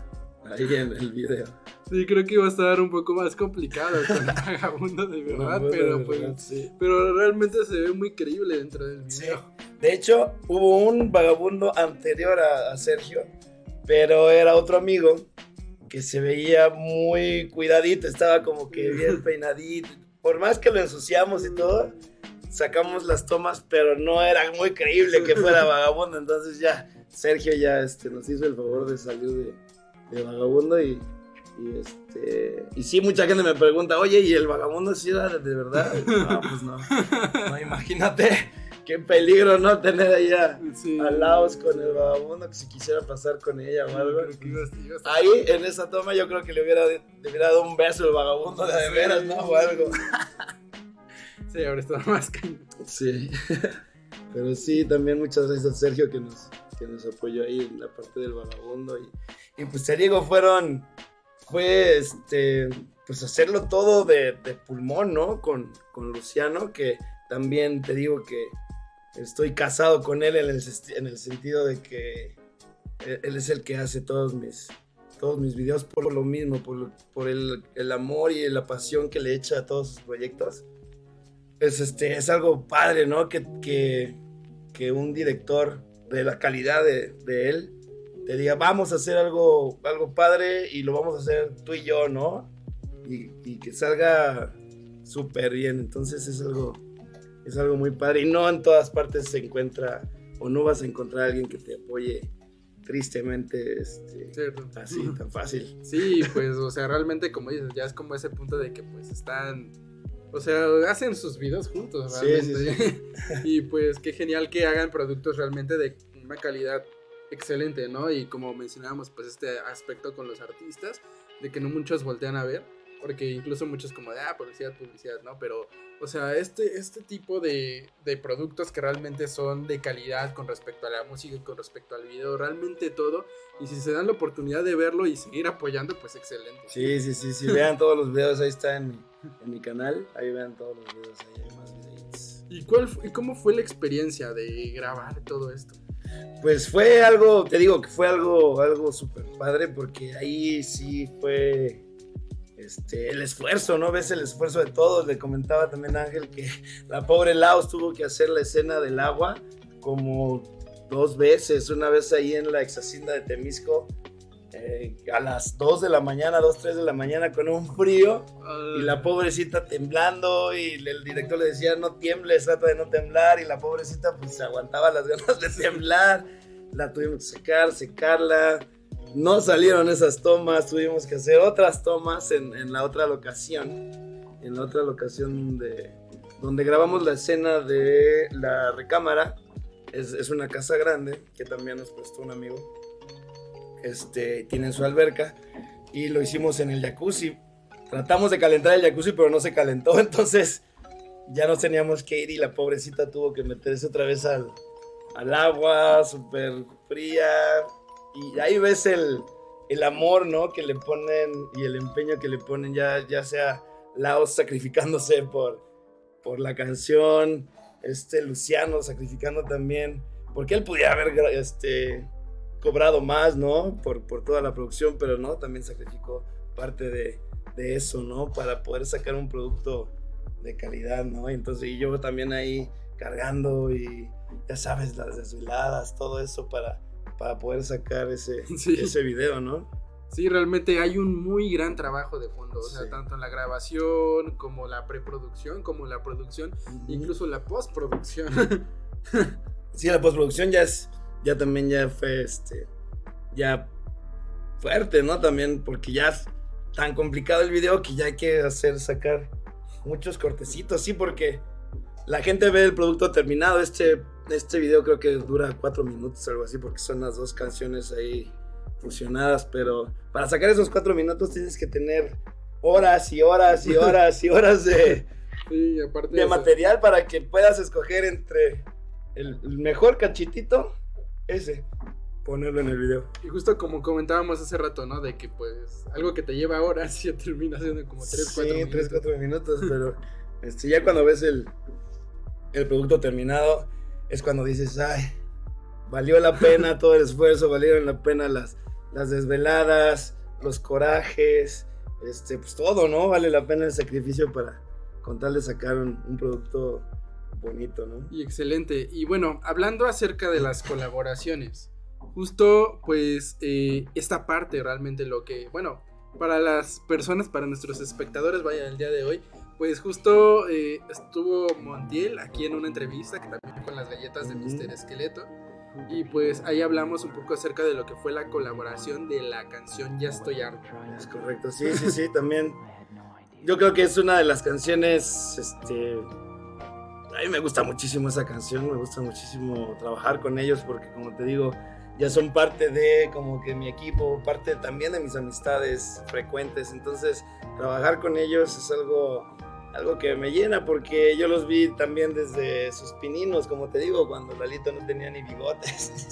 ahí en el video. Sí, creo que iba a estar un poco más complicado con Vagabundo de verdad, No, pero de pues... verdad, sí. Pero realmente se ve muy creíble dentro del Sí. video. De hecho, hubo un vagabundo anterior a, a Sergio, pero era otro amigo que se veía muy cuidadito, estaba como que bien peinadito. Por más que lo ensuciamos y todo, sacamos las tomas, pero no era muy creíble que fuera vagabundo. Entonces ya Sergio ya este, nos hizo el favor de salir de, de vagabundo y, y, este y sí mucha gente me pregunta, oye, ¿y el vagabundo sí era de, verdad? No, pues no. No, imagínate qué peligro no tener allá Sí. a Laos con el vagabundo que si quisiera pasar con ella o algo. Ahí, en esa toma, yo creo que le hubiera, le hubiera dado un beso el vagabundo de, de veras, ¿no? O algo. Sí, ahora está más cañón. Sí. Pero sí, también muchas gracias a Sergio que nos, que nos apoyó ahí en la parte del vagabundo. Y, y pues te digo, fueron, fue este, pues hacerlo todo de, de pulmón, ¿no? Con, con Luciano, que también te digo que estoy casado con él en el, en el sentido de que él, él es el que hace todos mis, todos mis videos por lo mismo, por, por el, el amor y la pasión que le echa a todos sus proyectos es, este, es algo padre, ¿no? Que, que, que un director de la calidad de, de él te diga, vamos a hacer algo, algo padre y lo vamos a hacer tú y yo, ¿no? Y, y que salga súper bien. Entonces es algo, es algo muy padre. Y no en todas partes se encuentra o no vas a encontrar a alguien que te apoye tristemente este, Cierto. así, tan fácil. Sí, pues, o sea, realmente, como dices, ya es como ese punto de que, pues, están. O sea, hacen sus videos juntos, Sí, realmente. sí, y pues, qué genial que hagan productos realmente de una calidad excelente, ¿no? Y como mencionábamos, pues, este aspecto con los artistas, de que no muchos voltean a ver, porque incluso muchos como de, ah, publicidad, publicidad, ¿no? Pero, o sea, este, este tipo de, de productos que realmente son de calidad con respecto a la música y con respecto al video, realmente todo. Y si se dan la oportunidad de verlo y seguir apoyando, pues excelente. Sí, sí, sí, sí, vean todos los videos, ahí está en mi, en mi canal, ahí vean todos los videos, ahí hay más videitos. ¿Y, cuál, y cómo fue la experiencia de grabar todo esto? Pues fue algo, te digo que fue algo, algo súper padre porque ahí sí fue este, el esfuerzo, ¿no? Ves el esfuerzo de todos. Le comentaba también Ángel que la pobre Laos tuvo que hacer la escena del agua como dos veces. Una vez ahí en la ex hacienda de Temisco, eh, a las 2 de la mañana, 2, 3 de la mañana con un frío. Y la pobrecita temblando y el director le decía no tiembles, trata de no temblar y la pobrecita pues aguantaba las ganas de temblar. La tuvimos que secar, secarla. No salieron esas tomas, tuvimos que hacer otras tomas en, en la otra locación. En la otra locación de, donde grabamos la escena de la recámara. Es, es una casa grande que también nos prestó un amigo. Este, tienen su alberca y lo hicimos en el jacuzzi tratamos de calentar el jacuzzi, pero no se calentó, entonces ya nos teníamos que ir y la pobrecita tuvo que meterse otra vez al, al agua, súper fría. Y ahí ves el, el amor, ¿no? Que le ponen y el empeño que le ponen, ya, ya sea Laos sacrificándose por, por la canción, este Luciano sacrificando también, porque él pudiera haber este, cobrado más, ¿no? Por, por toda la producción, pero no, también sacrificó parte de, de eso, ¿no? Para poder sacar un producto de calidad, ¿no? Y entonces, y yo también ahí cargando y ya sabes, las desveladas, todo eso para, para poder sacar ese, Sí. ese video, ¿no? Sí, realmente hay un muy gran trabajo de fondo, o sea, Sí. tanto en la grabación como la preproducción, como la producción, incluso la postproducción. Sí, la postproducción ya es, ya también ya fue, este, ya fuerte, ¿no? También porque ya es tan complicado el video que ya hay que hacer, sacar muchos cortecitos, sí, porque la gente ve el producto terminado. Este, este video creo que dura cuatro minutos, algo así, porque son las dos canciones ahí fusionadas, pero para sacar esos cuatro minutos tienes que tener horas y horas y horas y horas de, sí, aparte de eso- material para que puedas escoger entre el, el mejor cachitito, ese, ponerlo en el video. Y justo como comentábamos hace rato, ¿no? De que pues algo que te lleva horas ya termina siendo como 3, 4 sí, minutos. 3, 4 minutos, pero este, ya cuando ves el, el producto terminado, es cuando dices, ay, valió la pena todo el esfuerzo, valieron la pena las, las desveladas, los corajes, este, pues todo, ¿no? Vale la pena el sacrificio para con tal de sacar un, un producto bonito, ¿no? Y excelente. Y bueno, hablando acerca de las colaboraciones, justo pues eh, esta parte realmente lo que, bueno, para las personas, para nuestros espectadores, vaya, el día de hoy, pues justo eh, estuvo Montiel aquí en una entrevista, que también con las galletas de Mr. Esqueleto. Y pues ahí hablamos un poco acerca de lo que fue la colaboración de la canción Ya estoy harto. Es correcto, sí, sí, sí, también. Yo creo que es una de las canciones, este... A mí me gusta muchísimo esa canción, me gusta muchísimo trabajar con ellos porque como te digo, ya son parte de como que mi equipo, parte también de mis amistades frecuentes, entonces trabajar con ellos es algo, algo que me llena porque yo los vi también desde sus pininos, como te digo, cuando Lalito no tenía ni bigotes.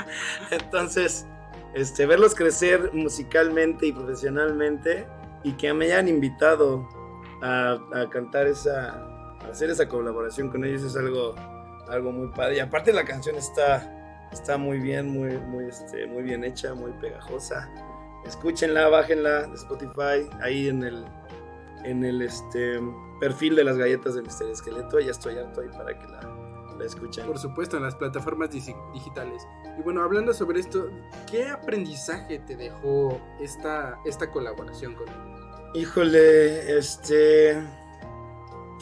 entonces, este, verlos crecer musicalmente y profesionalmente y que me hayan invitado a, a cantar esa, hacer esa colaboración con ellos es algo, algo muy padre. Y aparte la canción está, está muy bien, muy, muy, este, muy bien hecha, muy pegajosa. Escúchenla, bájenla de Spotify, ahí en el, en el este, perfil de las galletas de Mister Esqueleto. Ya estoy harto ahí para que la, la escuchen. Por supuesto, en las plataformas digi- digitales. Y bueno, hablando sobre esto, ¿qué aprendizaje te dejó esta, esta colaboración con ellos? Híjole, este.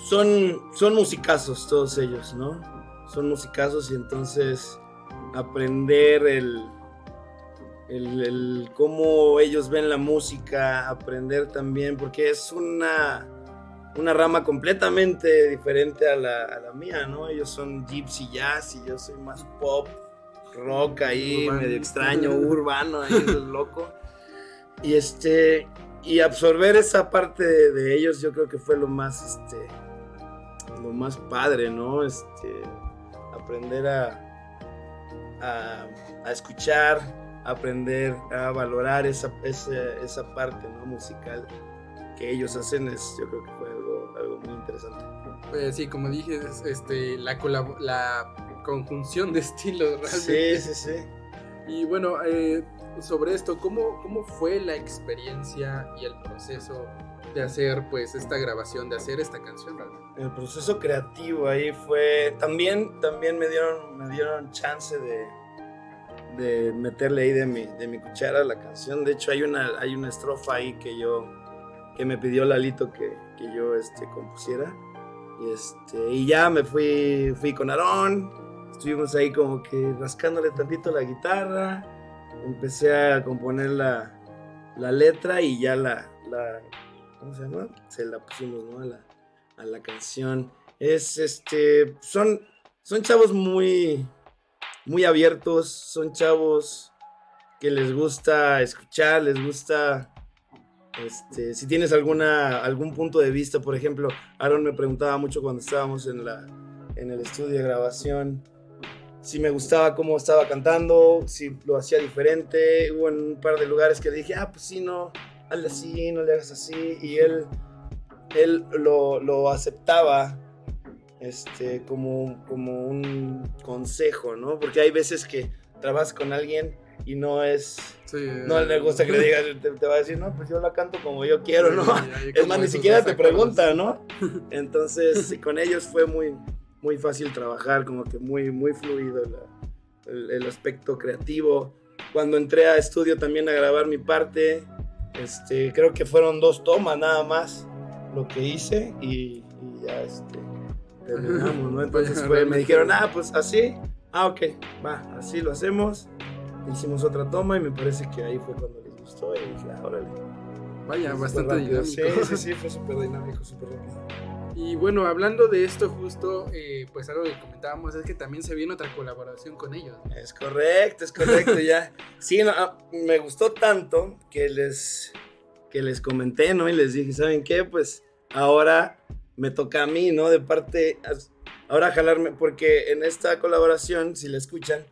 Son, son musicazos todos ellos, ¿no? Son musicazos y entonces aprender el, el, el cómo ellos ven la música, aprender también, porque es una, una rama completamente diferente a la, a la mía, ¿no? Ellos son gypsy jazz y yo soy más pop, rock ahí, Urbano. medio extraño, urbano, ahí, loco. Y este, y absorber esa parte de, de ellos yo creo que fue lo más, este, lo más padre, ¿no? Este, aprender a, a, a escuchar, aprender a valorar esa, esa, esa parte, ¿no? Musical que ellos hacen, es, yo creo que fue algo, algo muy interesante. Pues sí, como dije, es, este, la, la conjunción de estilos Sí, realmente. sí, sí. Y bueno, eh, sobre esto, ¿cómo, ¿cómo fue la experiencia y el proceso de hacer pues esta grabación, de hacer esta canción? el proceso creativo ahí fue también también me dieron me dieron chance de, de meterle ahí de mi, de mi cuchara la canción. De hecho hay una hay una estrofa ahí que yo que me pidió Lalito que, que yo este compusiera. Y este y ya me fui fui con Aarón. Estuvimos ahí como que rascándole tantito la guitarra. Empecé a componer la, la letra y ya la ¿cómo se la pusimos a la a la canción. Es este. Son. Son chavos muy. Muy abiertos. Son chavos que les gusta escuchar. Les gusta. Este. Si tienes alguna. algún punto de vista. Por ejemplo. Aaron me preguntaba mucho cuando estábamos en la. en el estudio de grabación. Si me gustaba cómo estaba cantando. Si lo hacía diferente. Hubo en un par de lugares que dije. Ah, pues sí, no. Hazle así, no le hagas así. Y él él lo, lo aceptaba este, como, como un consejo, ¿no? Porque hay veces que trabajas con alguien y no es... Sí, No le gusta que le digas, te, te va a decir, no, pues yo la canto como yo quiero, ¿no? Es más, ni siquiera te pregunta, ¿no? Entonces, con ellos fue muy, muy fácil trabajar, como que muy, muy fluido la- el, el aspecto creativo. Cuando entré a estudio también a grabar mi parte, este, creo que fueron dos tomas nada más lo que hice y, y ya este, terminamos, ¿no? Entonces me dijeron, ah, pues así, ah, ok, va, así lo hacemos. Hicimos otra toma y me parece que ahí fue cuando les gustó y dije, ah, órale. Vaya, bastante rápido. dinámico. Sí, sí, sí, fue súper dinámico, súper rápido. Y bueno, hablando de esto justo, eh, pues algo que comentábamos es que también se viene otra colaboración con ellos. Es correcto, es correcto, ya. Sí, no, ah, me gustó tanto que les, que les comenté, ¿no? Y les dije, ¿saben qué? Pues ahora me toca a mí, ¿no? De parte, ahora jalarme, porque en esta colaboración, si la escuchan,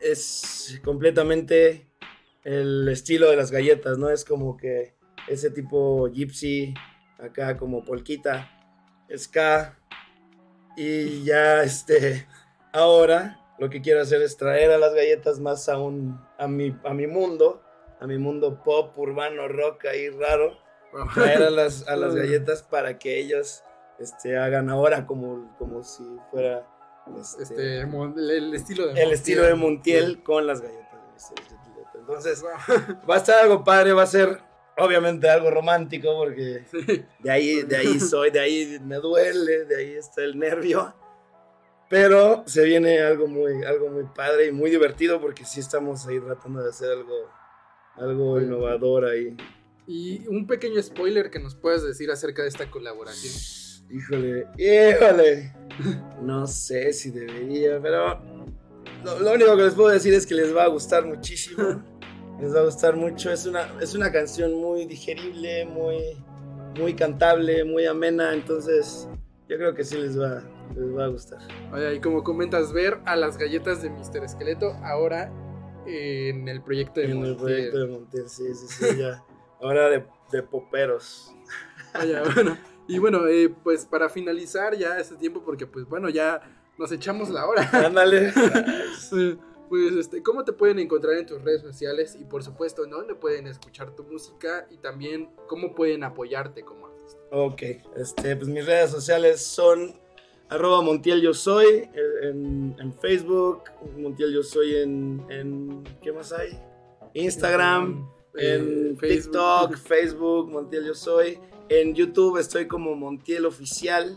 es completamente el estilo de las galletas, ¿no? Es como que ese tipo gypsy, acá como polquita, ska, y ya, este, ahora lo que quiero hacer es traer a las galletas más a, un, a, mi, a mi mundo, a mi mundo pop, urbano, rock ahí raro, traer a las, a las galletas para que ellos este, hagan ahora como, como si fuera este, Este, el, estilo de el Montiel. estilo de Montiel. Con las galletas. Entonces, va a estar algo padre, va a ser obviamente algo romántico porque de ahí, de ahí soy, de ahí me duele, de ahí está el nervio. Pero se viene algo muy, algo muy padre y muy divertido porque sí estamos ahí tratando de hacer algo, algo innovador ahí. Y un pequeño spoiler que nos puedas decir acerca de esta colaboración. Híjole, híjole. No sé si debería, pero lo, lo único que les puedo decir es que les va a gustar muchísimo. Les va a gustar mucho. Es una, es una canción muy digerible, muy, muy cantable, muy amena. Entonces, yo creo que sí les va, les va a gustar. Oye, y como comentas, ver a las galletas de Mr. Esqueleto ahora en el proyecto de En el Montiel. proyecto de Montiel, sí, sí, sí, ya. Ahora de, de poperos. Vaya, bueno. Y bueno, eh, pues para finalizar ya ese tiempo, porque pues bueno, ya nos echamos la hora. Ándale. Sí, Pues, este, ¿cómo te pueden encontrar en tus redes sociales? Y por supuesto, ¿en dónde pueden escuchar tu música? Y también, ¿cómo pueden apoyarte como artista? Ok, este, pues mis redes sociales son arroba Montiel Yo Soy en, en Facebook, Montiel Yo Soy en, en, ¿qué más hay? Instagram, en Eh, Facebook. TikTok, Facebook, Montiel Yo Soy. En YouTube estoy como Montiel Oficial,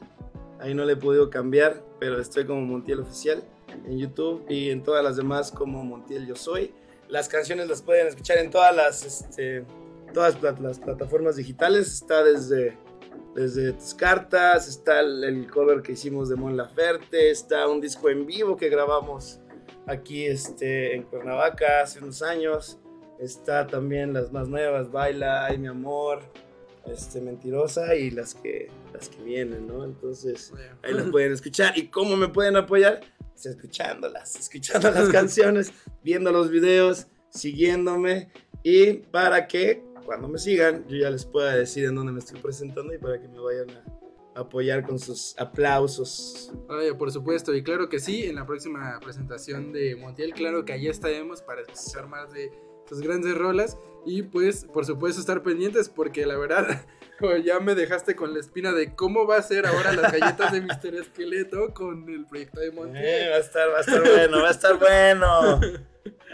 ahí no le he podido cambiar, pero estoy como Montiel Oficial en YouTube y en todas las demás como Montiel Yo Soy. Las canciones las pueden escuchar en todas las, este, todas las plataformas digitales. Está desde, desde tus cartas, está el, el cover que hicimos de Mon Laferte, está un disco en vivo que grabamos aquí este, en Cuernavaca hace unos años. Está también las más nuevas, Baila, Ay mi amor, este, Mentirosa y las que, las que vienen, ¿no? Entonces ahí las pueden escuchar. ¿Y cómo me pueden apoyar? Pues escuchándolas, escuchando las canciones, viendo los videos, siguiéndome y para que cuando me sigan yo ya les pueda decir en dónde me estoy presentando y para que me vayan a apoyar con sus aplausos. Ay, por supuesto, y claro que sí, en la próxima presentación de Montiel, claro que allá estaremos para escuchar más de sus grandes rolas y pues por supuesto estar pendientes porque la verdad como ya me dejaste con la espina de cómo va a ser ahora las galletas de Mister Esqueleto con el proyecto de Eh, Montiel. va a estar, va a estar bueno, va a estar bueno.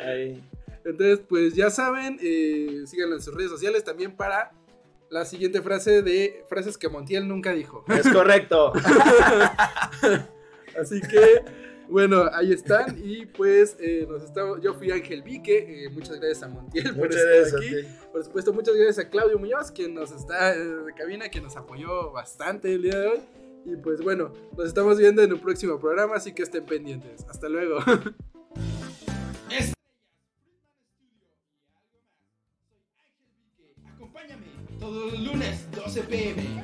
Ahí. Entonces, pues ya saben, eh, síganlo en sus redes sociales también para la siguiente frase de frases que Montiel nunca dijo. Es correcto. Así que, bueno, ahí están. Y pues, eh, nos estamos, yo fui Ángel Vique. eh, muchas gracias a Montiel por estar aquí. Por supuesto, muchas gracias a Claudio Muñoz, quien nos está eh, de cabina, que nos apoyó bastante el día de hoy. Y pues bueno, nos estamos viendo en un próximo programa, así que estén pendientes. Hasta luego. Estrellas, Acompáñame todos los lunes, 12 pm.